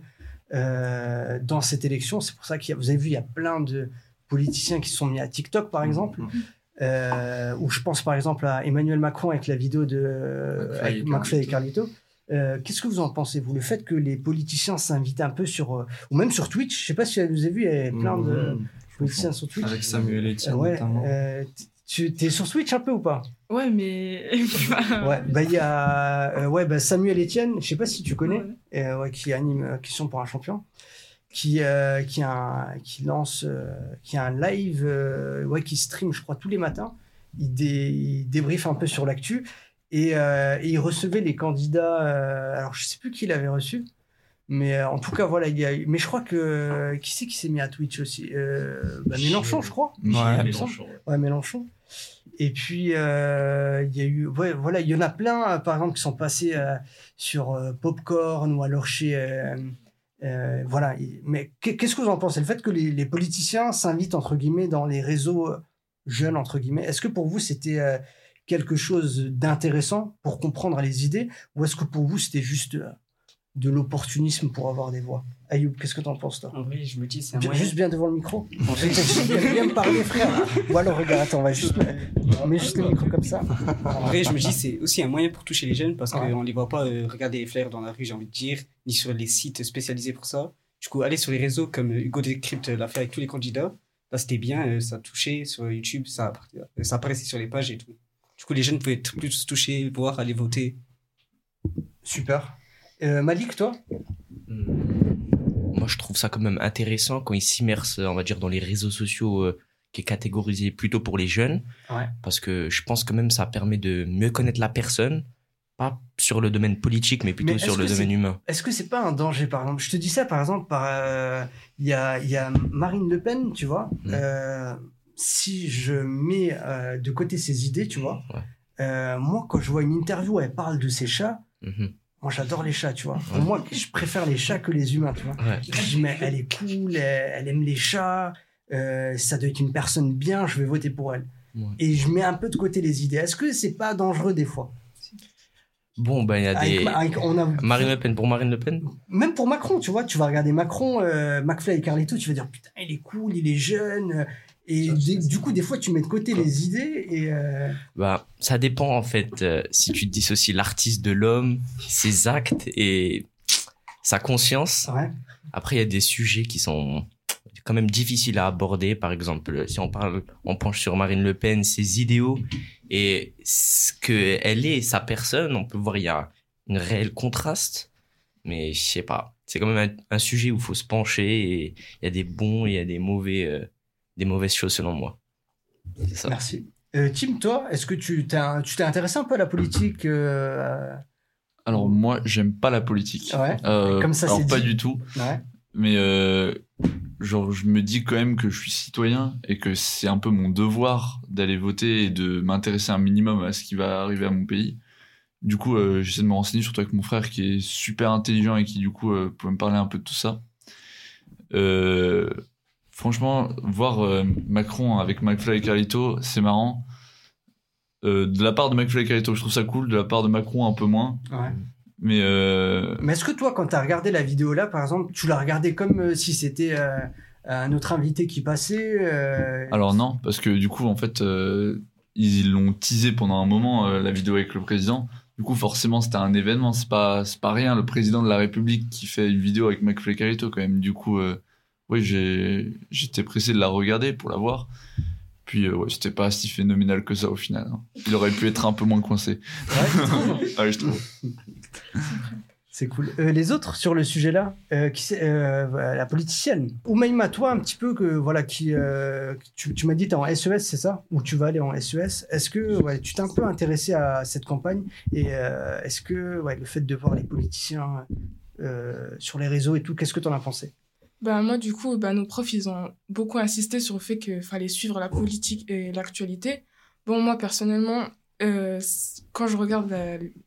euh, dans cette élection. C'est pour ça qu'il y a, vous avez vu, il y a plein de politiciens qui se sont mis à TikTok, par exemple. Euh, où je pense par exemple à Emmanuel Macron avec la vidéo de McFly et Carlito. Euh, Qu'est-ce que vous en pensez, vous Le fait que les politiciens s'invitent un peu sur. euh, ou même sur Twitch, je sais pas si vous avez vu, il y a plein de politiciens sur Twitch. Avec Samuel Etienne Euh, ouais, notamment. euh, tu es sur Twitch un peu ou pas? Ouais, mais. Ouais, bah il y a euh, ouais, bah, Samuel Etienne, je sais pas si tu connais, Ouais. euh, ouais, qui anime euh, Question pour un champion, qui, euh, qui, a un- qui lance, euh, qui a un live, euh, ouais, qui stream, je crois, tous les matins. Il, dé, il débriefe un peu sur l'actu et, euh, et il recevait les candidats. euh, alors, je sais plus qui l'avait reçu. Mais euh, en tout cas, voilà, il y a, mais je crois que. Qui c'est qui s'est mis à Twitch aussi euh, bah, Mélenchon, je crois. Ouais. Mélenchon, ouais. Ouais, Mélenchon. Et puis, euh, il y a eu, ouais, voilà, il y en a plein, euh, par exemple, qui sont passés euh, sur euh, Popcorn ou alors chez. euh, euh, voilà. Mais qu'est- qu'est-ce que vous en pensez? Le fait que les, les politiciens s'invitent, entre guillemets, dans les réseaux jeunes, entre guillemets, est-ce que pour vous, c'était euh, quelque chose d'intéressant pour comprendre les idées ou est-ce que pour vous, c'était juste euh, de l'opportunisme pour avoir des voix? Ayoub, qu'est-ce que t'en penses, toi? En vrai, je me dis, c'est un moyen. Juste bien devant le micro. Juste bien, bien me parler, frère. Ou alors, regarde, attends, on va juste. On met juste le micro comme ça. En vrai, je me dis, c'est aussi un moyen pour toucher les jeunes parce qu'on les voit pas euh, regarder les flyers dans la rue, j'ai envie de dire, ni sur les sites spécialisés pour ça. Du coup, aller sur les réseaux comme euh, Hugo Décrypte l'a fait avec tous les candidats. Là, c'était bien, euh, ça touchait sur YouTube, ça, ça apparaissait sur les pages et tout. Du coup, les jeunes pouvaient être plus touchés, voir, aller voter. Super. Euh, Malik, toi? Moi, je trouve ça quand même intéressant quand ils s'immersent, on va dire, dans les réseaux sociaux euh, qui est catégorisé plutôt pour les jeunes. Ouais. Parce que je pense quand même ça permet de mieux connaître la personne, pas sur le domaine politique, mais plutôt Mais sur le domaine humain. Est-ce que c'est pas un danger, par exemple? Je te dis ça, par exemple, par. euh, Il y, a, il y a Marine Le Pen, tu vois? Si je mets euh, de côté ses idées, tu vois. Ouais. euh, moi, quand je vois une interview où elle parle de ses chats, Mhm. moi j'adore les chats, tu vois. Moi, je préfère les chats que les humains, tu vois. Ouais. Je dis, mais elle est cool, elle, elle aime les chats, euh, ça doit être une personne bien, je vais voter pour elle. Et je mets un peu de côté les idées. Est-ce que c'est pas dangereux des fois? Bon, ben, il y a Avec- des. avec- on a- Marine Le Pen pour Marine Le Pen? Même pour Macron, tu vois, tu vas regarder Macron, euh, McFly et Carlito, tu vas dire putain, il est cool, il est jeune. Et des- du coup, des fois, tu mets de côté les idées et. euh, Bah, ça dépend en fait. euh, si tu dissocies l'artiste de l'homme, ses actes et sa conscience. ouais. Après, il y a des sujets qui sont quand même difficiles à aborder. Par exemple, si on parle, on penche sur Marine Le Pen, ses idéaux et ce que elle est, sa personne, on peut voir il y a une réelle contraste. Mais je sais pas. C'est quand même un, un sujet où il faut se pencher et il y a des bons et il y a des mauvais, euh, des mauvaises choses selon moi. Ça. Merci. Euh, Tim, toi, est-ce que tu t'es intéressé un peu à la politique euh, Alors moi, j'aime pas la politique. Ouais. Euh, Comme ça, alors c'est pas dit. du tout. Ouais. Mais euh, genre, je me dis quand même que je suis citoyen et que c'est un peu mon devoir d'aller voter et de m'intéresser un minimum à ce qui va arriver à mon pays. Du coup, euh, j'essaie de me renseigner, surtout avec mon frère qui est super intelligent et qui, du coup, euh, peut me parler un peu de tout ça. Euh, franchement, voir euh, Macron avec McFly et Carlito, c'est marrant. Euh, de la part de McFly et Carlito, je trouve ça cool. De la part de Macron, un peu moins. Ouais. Mais euh, Mais est-ce que toi, quand tu as regardé la vidéo là, par exemple, tu l'as regardé comme euh, si c'était euh, un autre invité qui passait euh, alors non, parce que du coup, en fait, euh, ils l'ont teasé pendant un moment euh, la vidéo avec le président. Du coup, forcément, c'était un événement. C'est pas, c'est pas rien. Le président de la République qui fait une vidéo avec McFly Carito quand même. Du coup, euh, oui, j'étais pressé de la regarder pour la voir. Puis, euh, ouais, c'était pas si phénoménal que ça au final. hein. Il aurait pu être un peu moins coincé. Ouais, tu je trouve. C'est cool. Euh, les autres sur le sujet-là, euh, qui euh, la politicienne. Oumaima, toi un petit peu que voilà qui, euh, tu, tu m'as dit t'es en SES, c'est ça? Ou tu vas aller en SES Est-ce que ouais, tu t'es un peu intéressé à cette campagne? Et euh, est-ce que ouais, le fait de voir les politiciens euh, sur les réseaux et tout, qu'est-ce que t'en as pensé? Ben, moi, du coup, ben, nos profs, ils ont beaucoup insisté sur le fait qu'il fallait suivre la politique et l'actualité. Bon, moi, personnellement, euh, quand je regarde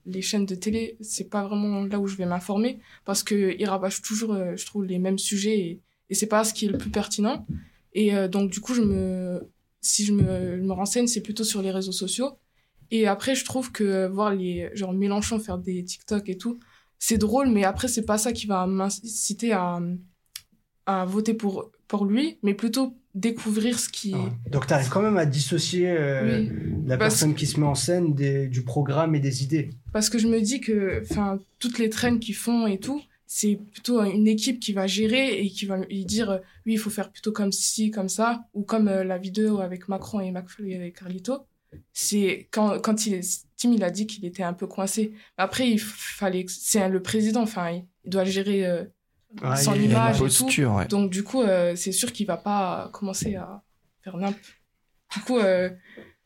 les chaînes de télé, c'est pas vraiment là où je vais m'informer parce qu'ils rabâchent toujours, euh, je trouve, les mêmes sujets et, et c'est pas ce qui est le plus pertinent. Et euh, donc, du coup, je me, si je me, me renseigne, c'est plutôt sur les réseaux sociaux. Et après, je trouve que voir les, genre, Mélenchon faire des TikTok et tout, c'est drôle, mais après, c'est pas ça qui va m'inciter à, à voter pour, pour lui, mais plutôt découvrir ce qui. Donc tu arrives quand même à dissocier euh, Oui. la Parce- personne qui se met en scène des- du programme et des idées. Parce que je me dis que, enfin, toutes les traînes qu'ils font et tout, c'est plutôt une équipe qui va gérer et qui va lui dire, euh, oui, il faut faire plutôt comme ci, comme ça, ou comme euh, la vidéo avec Macron et McFly et Carlito. C'est quand, quand il est, Tim, il a dit qu'il était un peu coincé. Après, il fallait, c'est le président, enfin, il, il doit gérer euh, Ouais, son il une image et tout. ouais. Donc, du coup, euh, c'est sûr qu'il va pas commencer à faire n'importe. Du coup, euh,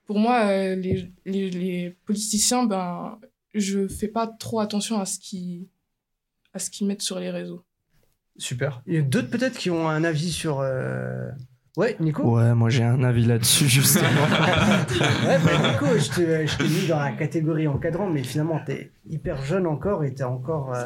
pour moi, euh, les, les, les politiciens, ben, je fais pas trop attention à ce qu'ils à ce qu'ils mettent sur les réseaux. Super. Il y a d'autres peut-être qui ont un avis sur. euh, Ouais, Nico? Ouais, moi j'ai un avis là-dessus justement. Ouais, bah, Nico, je te- je t'ai mis dans la catégorie encadrant, mais finalement, t'es hyper jeune encore t'es encore. euh,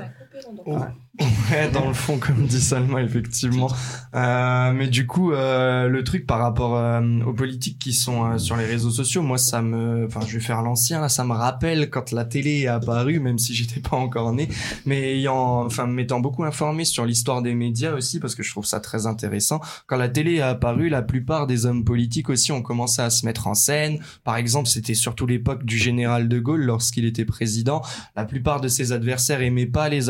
ouais. Ouais, dans le fond, comme dit Salma, effectivement. Euh, mais du coup, euh, le truc par rapport euh, aux politiques qui sont euh, sur les réseaux sociaux, moi, ça me, enfin, je vais faire l'ancien là, ça me rappelle quand la télé est apparue, même si j'étais pas encore né, mais ayant, enfin, m'étant beaucoup informé sur l'histoire des médias aussi, parce que je trouve ça très intéressant. Quand la télé est apparue, la plupart des hommes politiques aussi ont commencé à se mettre en scène. Par exemple, c'était surtout l'époque du général de Gaulle lorsqu'il était président. La plupart de ses adversaires aimaient pas les,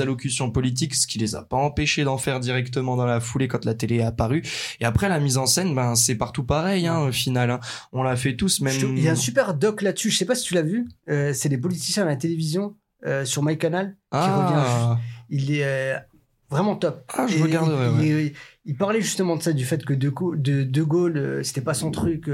allocutions politiques, ce qui les a pas empêchés d'en faire directement dans la foulée quand la télé est apparue. Et après, la mise en scène, ben, c'est partout pareil, hein, au final. hein. On l'a fait tous, même. Il y a un super doc là-dessus, je sais pas si tu l'as vu. euh, c'est les politiciens à la télévision euh, sur MyCanal qui Ah. revient. Il est euh, vraiment top. Ah, je Et regarderai, il, ouais. il- il parlait justement de ça, du fait que De Gaulle, de, de Gaulle c'était pas son truc.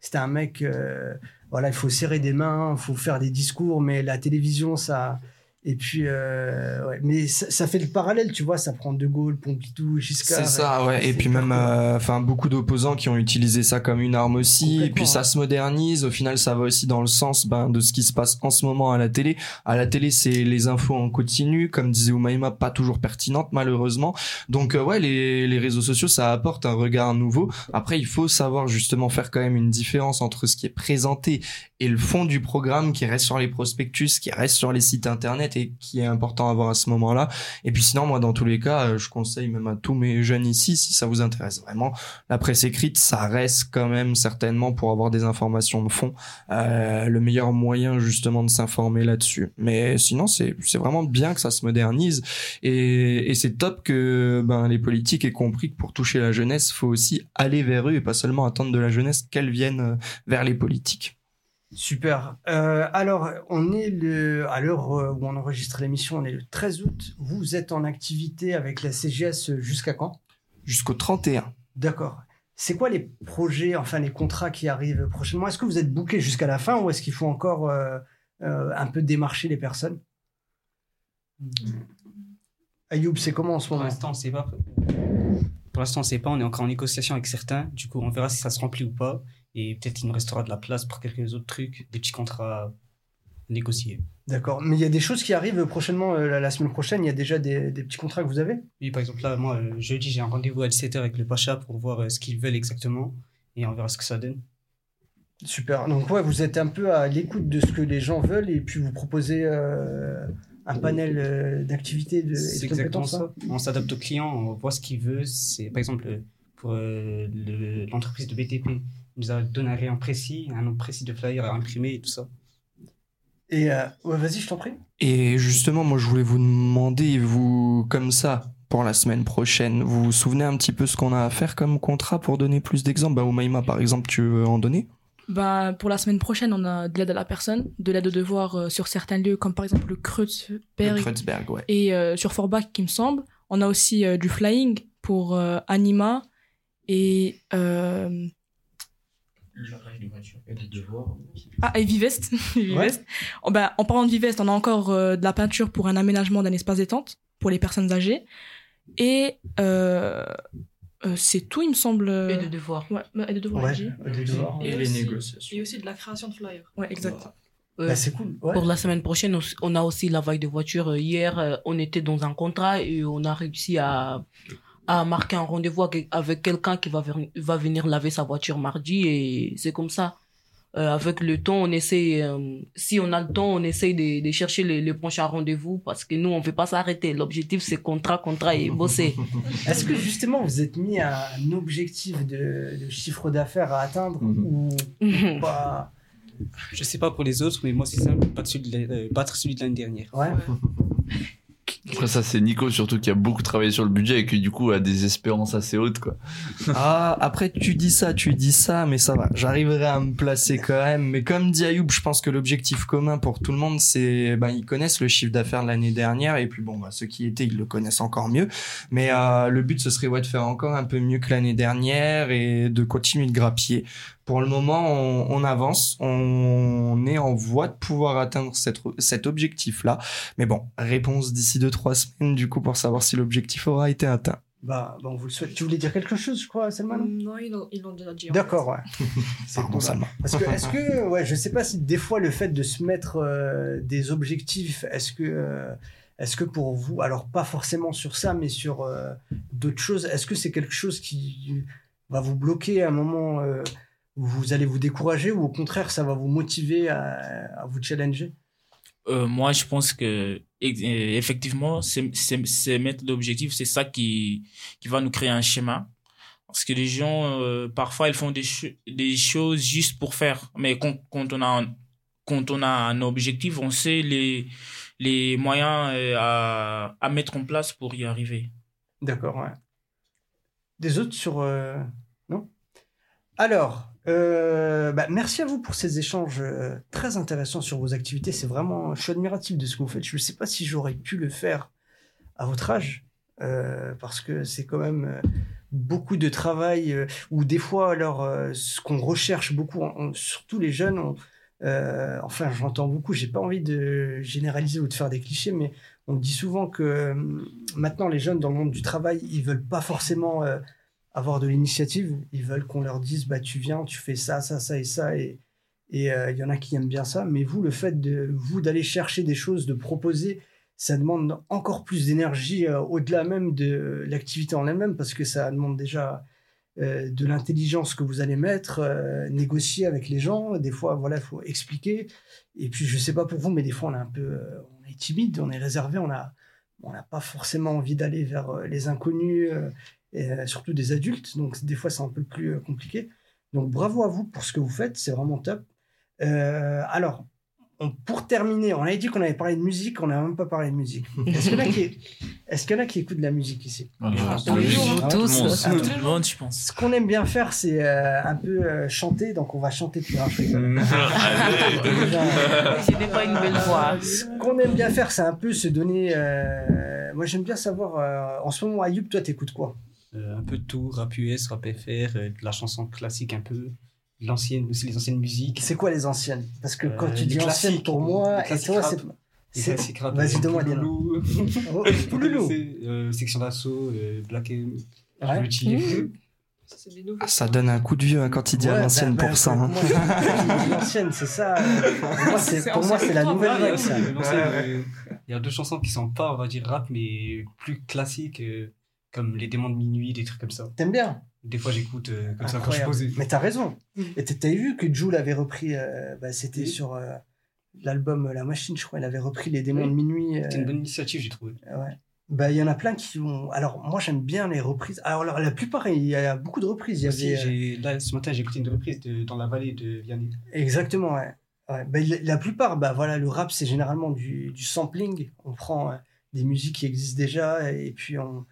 c'était un mec, euh, voilà, il faut serrer des mains, il faut faire des discours, mais la télévision, ça. Et puis, euh, ouais. mais ça, ça fait le parallèle, tu vois, ça prend De Gaulle, Pompidou, Giscard. C'est ça, ouais. Et puis même, cool. euh, enfin, beaucoup d'opposants qui ont utilisé ça comme une arme aussi. Et puis ça se modernise. Au final, ça va aussi dans le sens ben, de ce qui se passe en ce moment à la télé. À la télé, c'est les infos en continu, comme disait Oumaima, pas toujours pertinentes malheureusement. Donc euh, ouais, les, les réseaux sociaux, ça apporte un regard nouveau. Après, il faut savoir justement faire quand même une différence entre ce qui est présenté et le fond du programme qui reste sur les prospectus, qui reste sur les sites internet et qui est important à voir à ce moment-là. Et puis sinon, moi, dans tous les cas, euh, je conseille même à tous mes jeunes ici, si ça vous intéresse vraiment, la presse écrite, ça reste quand même certainement pour avoir des informations de fond, euh, le meilleur moyen justement de s'informer là-dessus. Mais sinon, c'est c'est vraiment bien que ça se modernise et, et c'est top que ben les politiques aient compris que pour toucher la jeunesse, faut aussi aller vers eux et pas seulement attendre de la jeunesse qu'elle vienne euh, vers les politiques. Super. Euh, alors, on est le, à l'heure euh, où on enregistre l'émission, on est le 13 août. Vous êtes en activité avec la CGS jusqu'à quand? Jusqu'au 31. D'accord. C'est quoi les projets, enfin les contrats qui arrivent prochainement? Est-ce que vous êtes booké jusqu'à la fin ou est-ce qu'il faut encore euh, euh, un peu démarcher les personnes? Ayoub, c'est comment en ce Pour moment? l'instant, on sait pas. Pour l'instant, on sait pas. On est encore en négociation avec certains. Du coup, on verra si ça se remplit ou pas. Et peut-être qu'il nous restera de la place pour quelques autres trucs, des petits contrats négociés. D'accord. Mais il y a des choses qui arrivent prochainement, euh, la, la semaine prochaine. Il y a déjà des, des petits contrats que vous avez? Oui, par exemple, là, moi, euh, jeudi, j'ai un rendez-vous à 17h avec le Pacha pour voir euh, ce qu'ils veulent exactement. Et on verra ce que ça donne. Super. Donc ouais, vous êtes un peu à l'écoute de ce que les gens veulent et puis vous proposez euh, un panel d'activités de, C'est exactement hein. ça. On s'adapte au client, on voit ce qu'il veut. C'est par exemple pour le- l'entreprise de BTP, il nous a donné un rayon précis, un nombre précis de flyers à imprimer et tout ça. Et euh, ouais, vas-y, je t'en prie. Et justement, moi, je voulais vous demander, vous, comme ça, pour la semaine prochaine, vous vous souvenez un petit peu ce qu'on a à faire comme contrat pour donner plus d'exemples? Bah, Oumaima, par exemple, tu veux en donner? Ben, pour la semaine prochaine, on a de l'aide à la personne, de l'aide aux devoirs euh, sur certains lieux, comme par exemple le Kreuzberg Le Kreuzberg, ouais. et euh, sur Forbach, qui me semble. On a aussi euh, du flying pour euh, Anima et. Euh, Ah, et Vivest. Vivest. Oh, ben, en parlant de Vivest, on a encore euh, de la peinture pour un aménagement d'un espace détente pour les personnes âgées. Et euh, euh, c'est tout, il me semble. Et de devoirs. Ouais, bah, et de devoirs. Ouais, et de devoirs. Et les négociations. Et aussi de la création de flyers. Ouais, exact. Euh, Bah, c'est cool. Ouais. Pour la semaine prochaine, on- a aussi la veille de voiture. Euh, Hier, on était dans un contrat et on a réussi à, à marquer un rendez-vous avec, avec quelqu'un qui va, ver- va venir laver sa voiture mardi et c'est comme ça. Euh, avec le temps, on essaie, euh, si on a le temps, on essaie de, de chercher les, les prochains rendez-vous parce que nous, on ne veut pas s'arrêter. L'objectif, c'est contrat, contrat et bosser. Est-ce que justement vous êtes mis un objectif de, de chiffre d'affaires à atteindre ou ou pas? Je sais pas pour les autres, mais moi c'est simple, la- euh, battre celui de l'année dernière. Ouais. Après ça, c'est Nico surtout qui a beaucoup travaillé sur le budget et qui du coup a des espérances assez hautes quoi. Ah, après, tu dis ça, tu dis ça, mais ça va. J'arriverai à me placer quand même. Mais comme dit Ayoub, je pense que l'objectif commun pour tout le monde, c'est, ben, ils connaissent le chiffre d'affaires de l'année dernière. Et puis bon, bah, ceux qui étaient, ils le connaissent encore mieux. Mais euh, le but, ce serait ouais, de faire encore un peu mieux que l'année dernière et de continuer de grappiller. Pour le moment, on, on avance. On est en voie de pouvoir atteindre cette, cet objectif-là. Mais bon, réponse d'ici deux, trois semaines, du coup, pour savoir si l'objectif aura été atteint. Bah, bah, on vous le souhaite. Tu voulais dire quelque chose, je crois, Selma non Non, ils l'ont- ils l'ont déjà dit. D'accord, ouais. C'est Pardon, cool. Salma. Parce que, est-ce que, ouais, je sais pas si des fois le fait de se mettre euh, des objectifs, est-ce que, euh, est-ce que pour vous, alors pas forcément sur ça, mais sur euh, d'autres choses, est-ce que c'est quelque chose qui va vous bloquer à un moment euh, vous allez vous décourager ou au contraire ça va vous motiver à, à vous challenger? Euh, moi, je pense que euh, effectivement, ces, ces, ces méthodes d'objectifs, c'est ça qui, qui va nous créer un schéma. Parce que les gens, euh, parfois, ils font des, cho- des choses juste pour faire. Mais quand, quand, on a un, quand on a un objectif, on sait les, les moyens à, à mettre en place pour y arriver. D'accord, ouais. Des autres sur... euh, Non? Alors, euh, bah, merci à vous pour ces échanges euh, très intéressants sur vos activités. C'est vraiment... Je suis admiratif de ce que vous faites. Je ne sais pas si j'aurais pu le faire à votre âge, euh, parce que c'est quand même beaucoup de travail, ou des fois, alors, ce qu'on recherche beaucoup, surtout les jeunes, enfin, j'entends beaucoup, j'ai pas envie de généraliser ou de faire des clichés, mais on dit souvent que maintenant, les jeunes dans le monde du travail, ils veulent pas forcément avoir de l'initiative. Ils veulent qu'on leur dise, bah, tu viens, tu fais ça, ça, ça et ça. Et et euh, il y en a qui aiment bien ça. Mais vous, le fait de vous d'aller chercher des choses, de proposer, ça demande encore plus d'énergie euh, au-delà même de l'activité en elle-même, parce que ça demande déjà euh, de l'intelligence que vous allez mettre, négocier avec les gens. Des fois, voilà, il faut expliquer. Et puis, je sais pas pour vous, mais des fois, on est un peu, on est timide, on est réservé, on a, on n'a pas forcément envie d'aller vers les inconnus, et, euh, surtout des adultes. Donc, des fois, c'est un peu plus euh, compliqué. Donc, bravo à vous pour ce que vous faites, c'est vraiment top. Euh, alors, on- pour terminer, on avait dit qu'on avait parlé de musique, on n'a même pas parlé de musique. Est-ce qu'il y en a qui, est-ce qu'il y en a qui écoutent de la musique ici? Ah, Ah, Ah, tous, ouais. tout le monde, je pense. Ce qu'on aime bien faire, c'est euh, un peu euh, chanter, donc on va chanter plus un truc. C'était pas une belle voix. Ce qu'on aime bien faire, c'est un peu se donner. euh, Moi, j'aime bien savoir. euh, En ce moment, Ayoub, toi, t'écoutes quoi? Un peu de tout, rap US, rap FR, euh, de la chanson classique un peu, de l'ancienne, aussi les anciennes musiques. C'est quoi les anciennes? Parce que quand Euh, tu les dis ancienne classiques, pour les moi, c'est. Les Vas-y, euh, donne-moi des noms. Pouloulou. Oh, euh, Section d'assaut, euh, Black M, tire. Ah, ça donne un coup de vieux hein, quand il dit à l'ancienne bah, pour bah, ça. hein. moi, je- L'ancienne, c'est ça. Pour moi, c'est pour la nouvelle il y a vague, ça. euh, euh, Il y a deux chansons qui sont pas, on va dire, rap, mais plus classiques, euh, comme Les démons de minuit, des trucs comme ça. T'aimes bien? Des fois, j'écoute euh, comme ça quand je posé. Mais t'as raison. Et t- t'as vu que Jules avait repris, euh, bah, c'était Oui. sur euh, l'album La Machine, je crois, il avait repris Les Démons Oui. de Minuit. C'était une bonne initiative, j'ai trouvé. Ouais. Bah, il y en a plein qui ont. Alors, moi, j'aime bien les reprises. Alors, la plupart, il y a beaucoup de reprises. Il y Aussi, avait. j'ai- là, ce matin, j'ai écouté une reprise de Dans la vallée de Vianney. Exactement, ouais. Ouais. Bah, la, la plupart, bah, voilà, le rap, c'est généralement du, du sampling. On prend euh, des musiques qui existent déjà et puis on,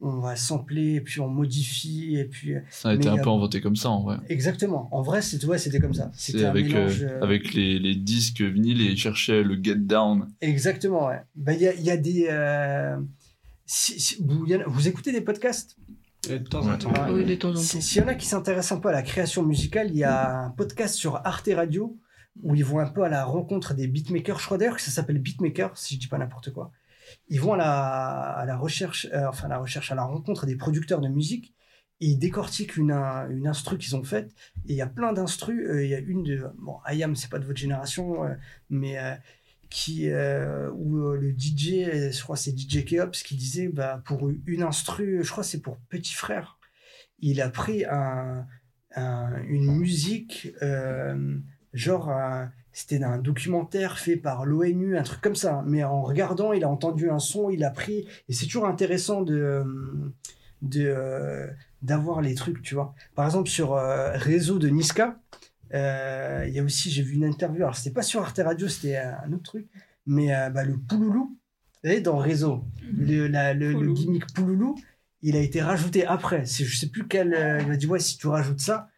on va sampler, et puis on modifie, et puis. euh, Ça a été mais un y peu inventé comme ça en vrai. Exactement. En vrai, c'est- ouais, c'était comme ça. C'était avec, mélange. euh, euh, avec les, les disques vinyles et ils cherchaient le get down. Exactement, ouais. Bah, Il y, a, il y a des. euh, si- si- vous, y a- écoutez des podcasts? Euh, de temps en temps. Ouais. Oui, de temps en temps. Si- S'il y en a qui s'intéressent un peu à la création musicale, il y a un podcast sur Arte Radio où ils vont un peu à la rencontre des beatmakers. Je crois d'ailleurs que ça s'appelle Beatmaker, si je dis pas n'importe quoi. Ils vont à la, recherche, euh, enfin à la recherche, à la rencontre des producteurs de musique et ils décortiquent une, un- une instru qu'ils ont faite. Et il y a plein d'instrus. euh, Il y a une de, bon, Ayam, c'est pas de votre génération, euh, mais qui, où le DJ, je crois c'est DJ Keops, qui disait, bah, pour une instru, je crois c'est pour Petit Frère, il a pris un, un- une musique, genre, c'était un documentaire fait par l'ONU, un truc comme ça. Mais en regardant, il a entendu un son, il a pris, et c'est toujours intéressant de, de, euh, d'avoir les trucs, tu vois. Par exemple, sur euh, Réseau de Niska, euh, il y a aussi, j'ai vu une interview, alors c'était pas sur Arte Radio, c'était euh, un autre truc, mais euh, bah, le Pouloulou, vous savez, dans Réseau, le, la- le, le gimmick Pouloulou, il a été rajouté après. Je sais plus quel. euh, il m'a dit, ouais, si tu rajoutes ça,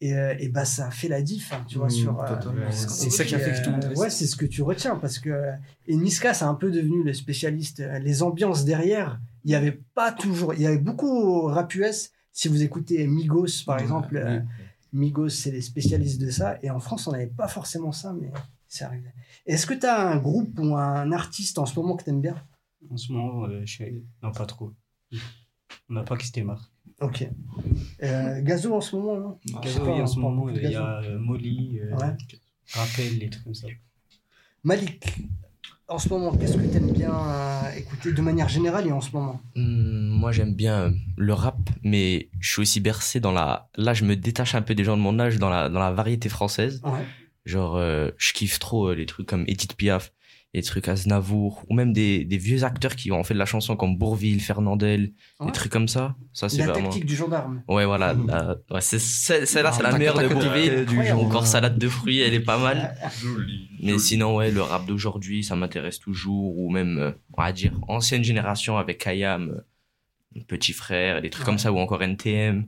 et, euh, et bah, ça fait la diff, hein, tu vois, Mmh, sur. euh. C'est ça qui a fait que tout le monde euh, reste. Ouais, c'est ce que tu retiens parce que et Niska c'est un peu devenu le spécialiste. euh, Les ambiances derrière, il y avait pas toujours, il y avait beaucoup au rap US. Si vous écoutez Migos par Ouais, exemple, euh. Migos c'est les spécialistes de ça et en France on n'avait pas forcément ça, mais c'est arrivé. Est-ce que tu as un groupe ou un artiste en ce moment que t'aimes bien? En ce moment, euh, je suis... Non, pas trop. On n'a pas quitté marre. Ok. Euh, Gazo en ce moment, non? Gazo, oui, en ce moment, de il y a euh, Molly, euh, Ouais. Rappel, les trucs comme ça. Malik, en ce moment, qu'est-ce que tu aimes bien euh, écouter de manière générale et en ce moment? Hmm, moi, j'aime bien euh, le rap, mais je suis aussi bercé dans la. Là, je me détache un peu des gens de mon âge dans la, dans la variété française. Ouais. Genre, euh, je kiffe trop euh, les trucs comme Edith Piaf, les trucs Aznavour, ou même des, des vieux acteurs qui ont fait de la chanson comme Bourville, Fernandel, Ouais. des trucs comme ça. Ça, c'est La vraiment. tactique du gendarme. Ouais, voilà. la- ouais, c'est, c'est- celle-là, c'est la Ah, meilleure de Bourville. du. Encore salade de fruits, elle est pas mal. Joli. Mais sinon, ouais, le rap d'aujourd'hui, ça m'intéresse toujours. Ou même, euh, on va dire, ancienne génération avec Ayam, euh, Petit Frère, des trucs comme ça, ou encore NTM.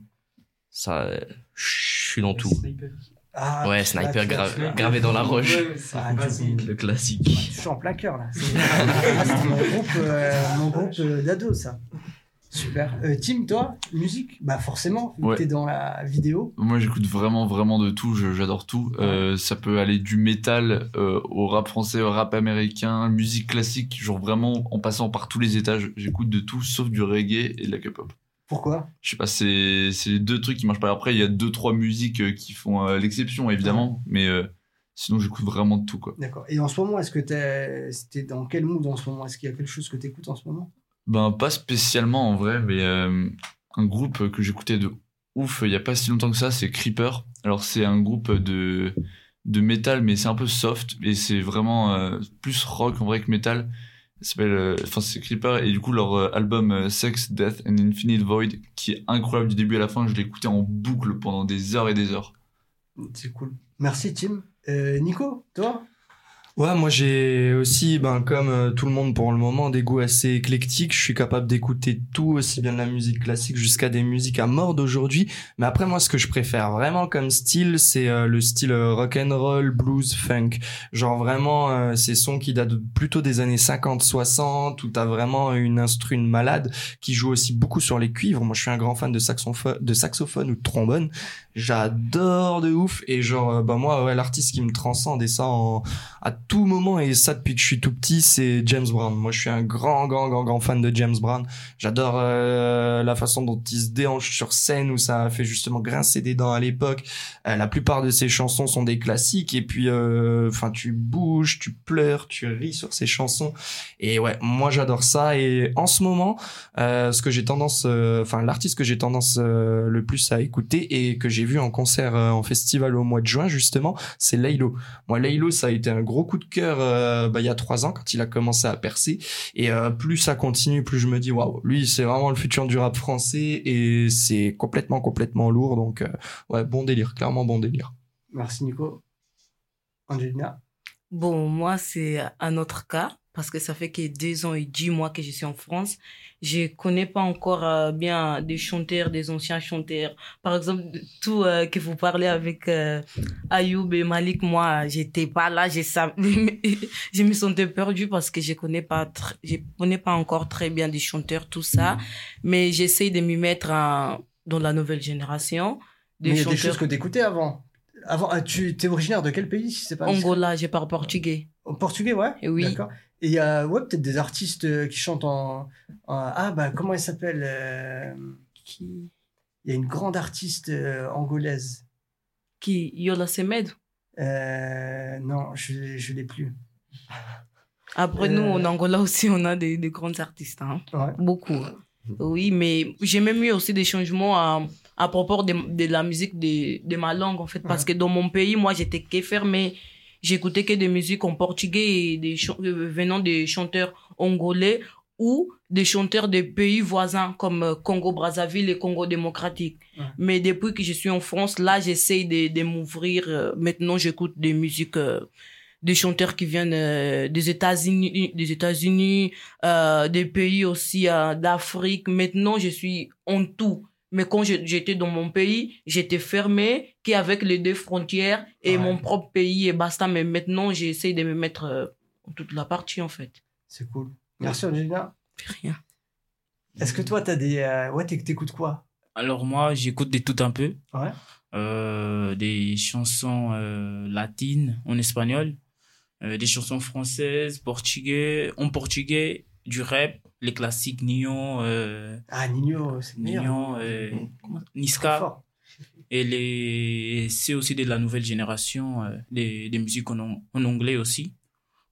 Ça, euh, je suis dans tout. Ah, Ouais, sniper gra- gravé dans la roche. Ah, Le classique. tu touches en plein cœur là. C'est c'était mon groupe, euh, mon groupe euh, d'ados ça. Super. Euh, Tim, toi, musique? Bah forcément, Ouais. t'es dans la vidéo. Moi, j'écoute vraiment, vraiment de tout. je- J'adore tout. Euh, ça peut aller du métal euh, au rap français, au rap américain, musique classique, genre vraiment en passant par tous les étages. J'écoute de tout, sauf du reggae et de la K-pop. Pourquoi? Je sais pas, c'est les deux trucs qui marchent pas. Après, il y a deux, trois musiques euh, qui font euh, l'exception, évidemment. Mais euh, sinon, j'écoute vraiment de tout, quoi. D'accord. Et en ce moment, est-ce que t'es dans quel mood en ce moment? Est-ce qu'il y a quelque chose que t'écoutes en ce moment? Ben, pas spécialement en vrai, mais euh, un groupe que j'écoutais de ouf il y a pas si longtemps que ça, c'est Creeper. Alors, c'est un groupe de, de métal, mais c'est un peu soft, et c'est vraiment plus rock en vrai que métal. S'appelle, euh, c'est Creeper, et du coup, leur euh, album euh, Sex, Death and Infinite Void, qui est incroyable du début à la fin, je écouté en boucle pendant des heures et des heures. C'est cool. Merci Tim. Nico, toi? Ouais, moi j'ai aussi, ben, comme euh, tout le monde pour le moment, des goûts assez éclectiques. Je suis capable d'écouter tout, aussi bien de la musique classique jusqu'à des musiques à mort d'aujourd'hui. Mais après, moi, ce que je préfère vraiment comme style, c'est euh, le style euh, rock and roll, blues, funk. Genre vraiment, ces sons qui datent plutôt des années 50-60, où t'as vraiment une instru une malade qui joue aussi beaucoup sur les cuivres. Moi, je suis un grand fan de saxophone, de saxophone ou de trombone. J'adore de ouf. Et genre, bah moi, ouais, l'artiste qui me transcende et ça en, tout moment et ça depuis que je suis tout petit c'est James Brown. Moi je suis un grand grand grand grand fan de James Brown. J'adore euh, la façon dont il se déhanche sur scène où ça a fait justement grincer des dents à l'époque. Euh, la plupart de ses chansons sont des classiques et puis euh, enfin tu bouges tu pleures tu ris sur ses chansons. Et ouais moi j'adore ça. Et en ce moment euh, ce que j'ai tendance euh, enfin l'artiste que j'ai tendance le plus à écouter et que j'ai vu en concert en festival au mois de juin justement c'est Laylo. Moi Laylo ça a été un gros coup coup de cœur euh, bah, il y a trois ans quand il a commencé à percer. Et euh, plus ça continue, plus je me dis waouh, lui c'est vraiment le futur du rap français et c'est complètement complètement lourd. Donc euh, ouais, bon délire, clairement bon délire. Merci Nico. Angelina? Bon, moi, c'est un autre cas parce que ça fait que deux ans et dix mois que je suis en France. Je connais pas encore euh, bien des chanteurs, des anciens chanteurs. Par exemple, tout euh, que vous parlez avec euh, Ayoub et Malik, moi, j'étais pas là. Je me sentais perdue parce que je connais pas, je connais pas encore très bien des chanteurs, tout ça. Mais j'essaye de m'y mettre en- dans la nouvelle génération. Mais il y a des choses que t'écoutais avant. Avant, ah, tu es originaire de quel pays si c'est pas Angola, je parle portugais. Au portugais, ouais? Oui. D'accord. Et il y a ouais, peut-être des artistes euh, qui chantent en, en- Ah, bah, comment elle s'appelle euh, Qui Il y a une grande artiste euh, angolaise. Qui Yola Semed? Euh, non, je ne l'ai plus. Après, nous, en Angola aussi, on a des, des grands artistes. Hein. Beaucoup. Oui, mais j'ai même eu aussi des changements à, à propos de, de la musique de, de ma langue, en fait. Parce que dans mon pays, moi, j'étais que fermé. J'écoutais que des musiques en portugais et des euh, venant des chanteurs angolais ou des chanteurs des pays voisins comme euh, Congo-Brazzaville et Congo démocratique. Ouais. Mais depuis que je suis en France, là, j'essaye de, de m'ouvrir. euh, Maintenant, j'écoute des musiques, euh, des chanteurs qui viennent euh, des États-Unis, des États-Unis, euh, des pays aussi d'Afrique. Maintenant, je suis en tout. Mais quand j'étais dans mon pays, j'étais fermé qu'avec les deux frontières et Ouais. mon propre pays et basta. Mais maintenant, j'essaie de me mettre euh, toute la partie, en fait. C'est cool. Merci, Angelina. Rien. Est-ce que toi, t'as des. euh, Ouais, t'éc- t'écoutes quoi? Alors moi, j'écoute des tout un peu. Ouais. Euh, des chansons euh, latines en espagnol, euh, des chansons françaises, portugais, en portugais, du rap, les classiques Nyon, euh, Ah, Nino, c'est euh, Trop Niska. Et les, c'est aussi de la nouvelle génération, euh, des, des musiques en, an- en anglais aussi.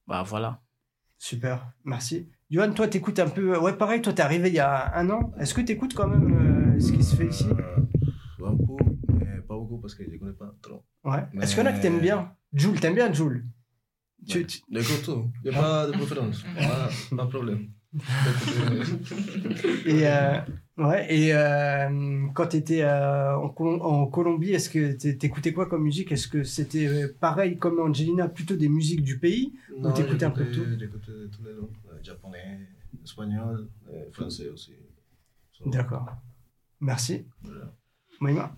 Bah voilà. Super, merci. Johan, toi, t'écoutes un peu. Ouais, pareil, toi, t'es arrivé il y a un an. Est-ce que t'écoutes quand même euh, ce qui se fait ici? Euh, un peu, mais pas beaucoup parce que je ne connais pas trop. Ouais. Est-ce qu'il y en a que t'aimes bien? Jules, t'aimes bien Jules J'écoute tout. Il n'y a pas de préférence. Pas, pas de problème. Et, euh, ouais, et euh, quand tu étais en, Colom- en Colombie, est-ce que t'é- t'écoutais quoi comme musique? Est-ce que c'était euh, pareil comme Angelina, plutôt des musiques du pays? Ou Non, t'écoutais un peu tout? j'écoutais- tous les langues. euh, japonais, espagnol, euh, français aussi. So, D'accord. Merci. voilà. Moïma?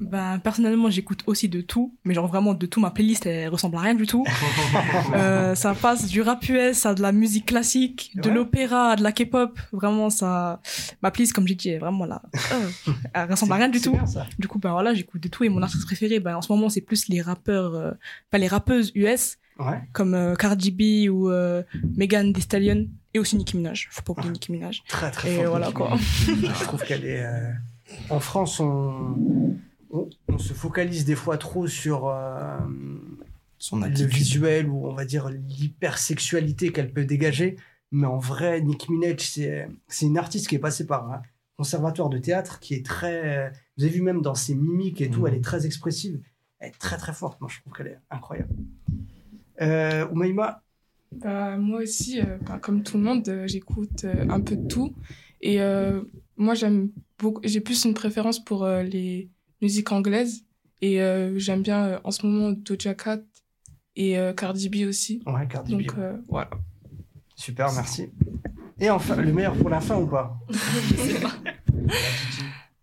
Ben, personnellement, j'écoute aussi de tout, mais genre vraiment de tout. Ma playlist, elle ressemble à rien du tout. Euh, ça passe du rap US à de la musique classique, de Ouais. l'opéra, à de la K-pop. Vraiment, ça, ma playlist, comme j'ai dit, est vraiment là. Euh, elle ressemble à rien du tout. bien. Du coup, ben voilà, j'écoute de tout. Et mon artiste préféré, ben, en ce moment, c'est plus les rappeurs, euh, enfin, les rappeuses US, Ouais. comme euh, Cardi B ou euh, Megan Thee Stallion, et aussi Nicki Minaj. Faut pas oublier Nicki Minaj. Très, très Et fort. voilà, quoi. Je trouve qu'elle est. euh, En France, on... on, on se focalise des fois trop sur euh, Son le visuel ou on va dire l'hypersexualité qu'elle peut dégager. Mais en vrai, Nicki Minaj, c'est c'est une artiste qui est passée par un conservatoire de théâtre qui est très. Vous avez vu même dans ses mimiques et tout, Mhm. elle est très expressive. Elle est très très forte. Moi, je trouve qu'elle est incroyable. Euh, Oumaima, Bah, moi aussi, euh, bah, comme tout le monde, euh, j'écoute euh, un peu de tout. Et euh, moi, j'aime beaucoup, j'ai plus une préférence pour euh, les musiques anglaises. Et euh, j'aime bien euh, en ce moment Doja Cat et euh, Cardi B aussi. ouais, Cardi B, Donc euh, voilà. super, merci. Et enfin, le meilleur pour la fin ou pas?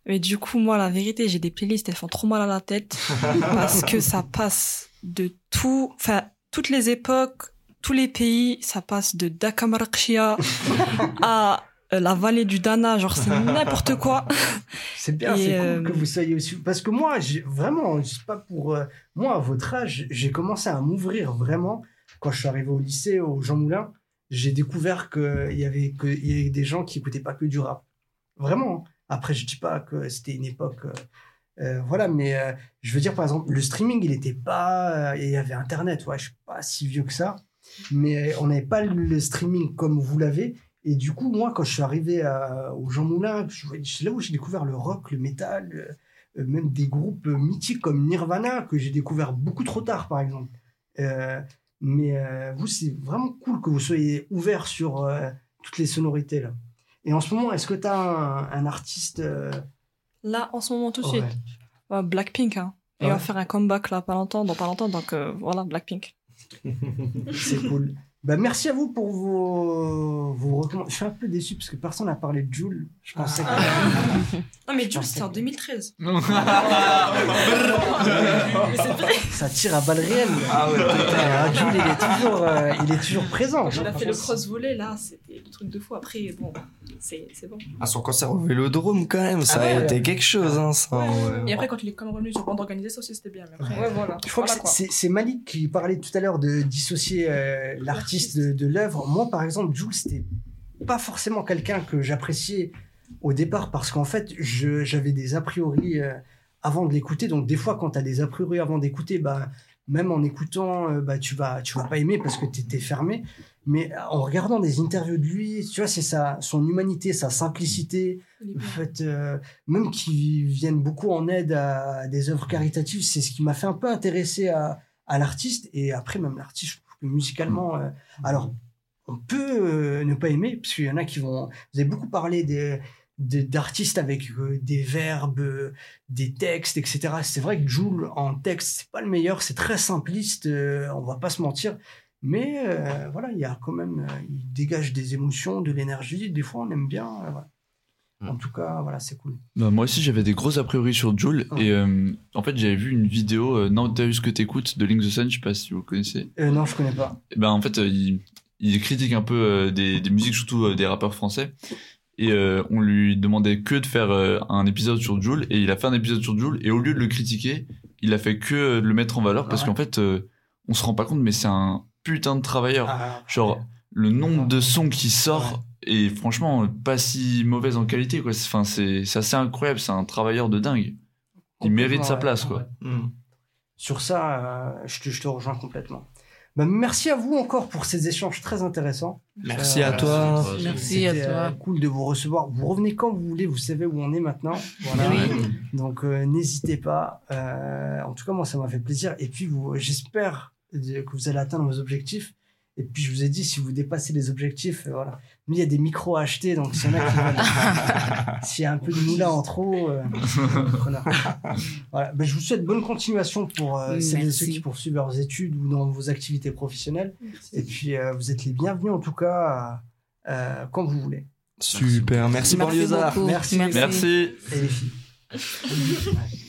Mais du coup, moi, la vérité, j'ai des playlists, elles font trop mal à la tête. parce que ça passe de tout, enfin, toutes les époques, tous les pays, ça passe de Dakamarkshia à la vallée du Dana, genre c'est n'importe quoi. C'est bien, c'est cool euh, que vous soyez aussi. Parce que moi, vraiment, c'est pas pour. euh, moi, à votre âge, j'ai commencé à m'ouvrir vraiment. Quand je suis arrivé au lycée, au Jean Moulin, j'ai découvert qu'il y, avait que- y avait des gens qui écoutaient pas que du rap. Vraiment. Après, je dis pas que c'était une époque. euh, euh, voilà, mais euh, je veux dire, par exemple, le streaming, il était pas. euh, Il y avait Internet, ouais, je suis pas si vieux que ça. Mais on n'avait pas le streaming comme vous l'avez. Et du coup, moi, quand je suis arrivé à- au Jean Moulin, c'est là où j'ai découvert le rock, le métal, euh, euh, même des groupes euh, mythiques comme Nirvana, que j'ai découvert beaucoup trop tard, par exemple. Euh, Mais euh, vous, c'est vraiment cool que vous soyez ouvert sur toutes les sonorités là. Et en ce moment, est-ce que tu as un, un artiste Là, en ce moment, tout de ouais. suite. Blackpink, hein. Et Ouais. on va faire un comeback là, pas longtemps, dans pas longtemps. Donc voilà, Blackpink. C'est cool. Bah, merci à vous pour vos, vos recommandations. Je suis un peu déçu parce que personne n'a parlé de Joule. Je pensais Ah. que... Non, mais Jules, c'était en que- 2013. Mais c'est vrai. Ça tire à balles réelles. Ah ouais, Ah, Jules, il est toujours, euh, il est toujours présent. Il a fait le cross volet là, c'était le truc de fou. Après, bon, c'est c'est bon. À son concert au Vélodrome, quand même, ça Ah ouais, a été ouais. quelque chose, hein, ça. ouais. Et après, quand il est quand même revenu sur bande organisée, ça aussi c'était bien. Mais après, Ouais, voilà. Je crois Voilà, que c'est- c'est c'est Malik qui parlait tout à l'heure de dissocier euh, l'artiste de, de l'œuvre. Moi, par exemple, Jules, c'était pas forcément quelqu'un que j'appréciais au départ parce qu'en fait, je- j'avais des a priori euh, avant de l'écouter. Donc, des fois, quand tu as des a priori avant d'écouter, bah, même en écoutant, euh, bah, tu vas, tu vas pas aimer parce que tu étais fermé. Mais en regardant des interviews de lui, tu vois, c'est sa, son humanité, sa simplicité, le fait, euh, même qu'ils viennent beaucoup en aide à des œuvres caritatives, c'est ce qui m'a fait un peu intéresser à, à l'artiste. Et après, même l'artiste, musicalement, euh, alors, on peut euh, ne pas aimer, parce qu'il y en a qui vont. Vous avez beaucoup parlé des de- d'artistes avec euh, des verbes, des textes, etc. C'est vrai que Joule en texte, c'est pas le meilleur, c'est très simpliste, on va pas se mentir. Mais voilà, il y a quand même, il dégage des émotions, de l'énergie. Des fois, on aime bien. En tout cas, voilà, c'est cool. Bah, moi aussi, j'avais des gros a priori sur Joule. Ouais. Et euh, en fait, j'avais vu une vidéo, euh, Non, t'as vu ce que t'écoutes, de Link the Sun, je sais pas si vous connaissez. Euh, non, je connais pas. Et ben, en fait, euh, il, il critique un peu euh, des, des musiques, surtout euh, des rappeurs français. Et euh, on lui demandait que de faire euh, un épisode sur Joule. Et il a fait un épisode sur Joule. Et au lieu de le critiquer, il a fait que euh, de le mettre en valeur. Parce Ouais. qu'en fait, euh, on se rend pas compte, mais c'est un putain de travailleur. Ah, Genre, le nombre de sons qui sort est franchement pas si mauvaise en qualité, quoi. C'est- Enfin, c'est c'est assez incroyable. C'est un travailleur de dingue. Il mérite sa place, ouais. quoi. Hmm. Sur ça, euh, je, te, je te rejoins complètement. Bah, merci à vous encore pour ces échanges très intéressants. Merci Euh, à toi. Merci à toi. euh, cool de vous recevoir. Vous revenez quand vous voulez, vous savez où on est maintenant. Voilà. Oui. Donc euh, n'hésitez pas. Euh, en tout cas, moi, ça m'a fait plaisir. Et puis, vous- j'espère que vous allez atteindre vos objectifs. Et puis, je vous ai dit, si vous dépassez les objectifs, voilà. Il y a des micros à acheter, donc s'il y en a qui veulent- s'il y a un peu de moulin en trop, euh, voilà. Ben, je vous souhaite bonne continuation pour euh, celles et ceux qui poursuivent leurs études ou dans vos activités professionnelles. Et puis, euh, vous êtes les bienvenus, en tout cas, euh, quand vous voulez. Super, merci, pour Merci. Merci. Merci. Merci. Et les filles. Ouais.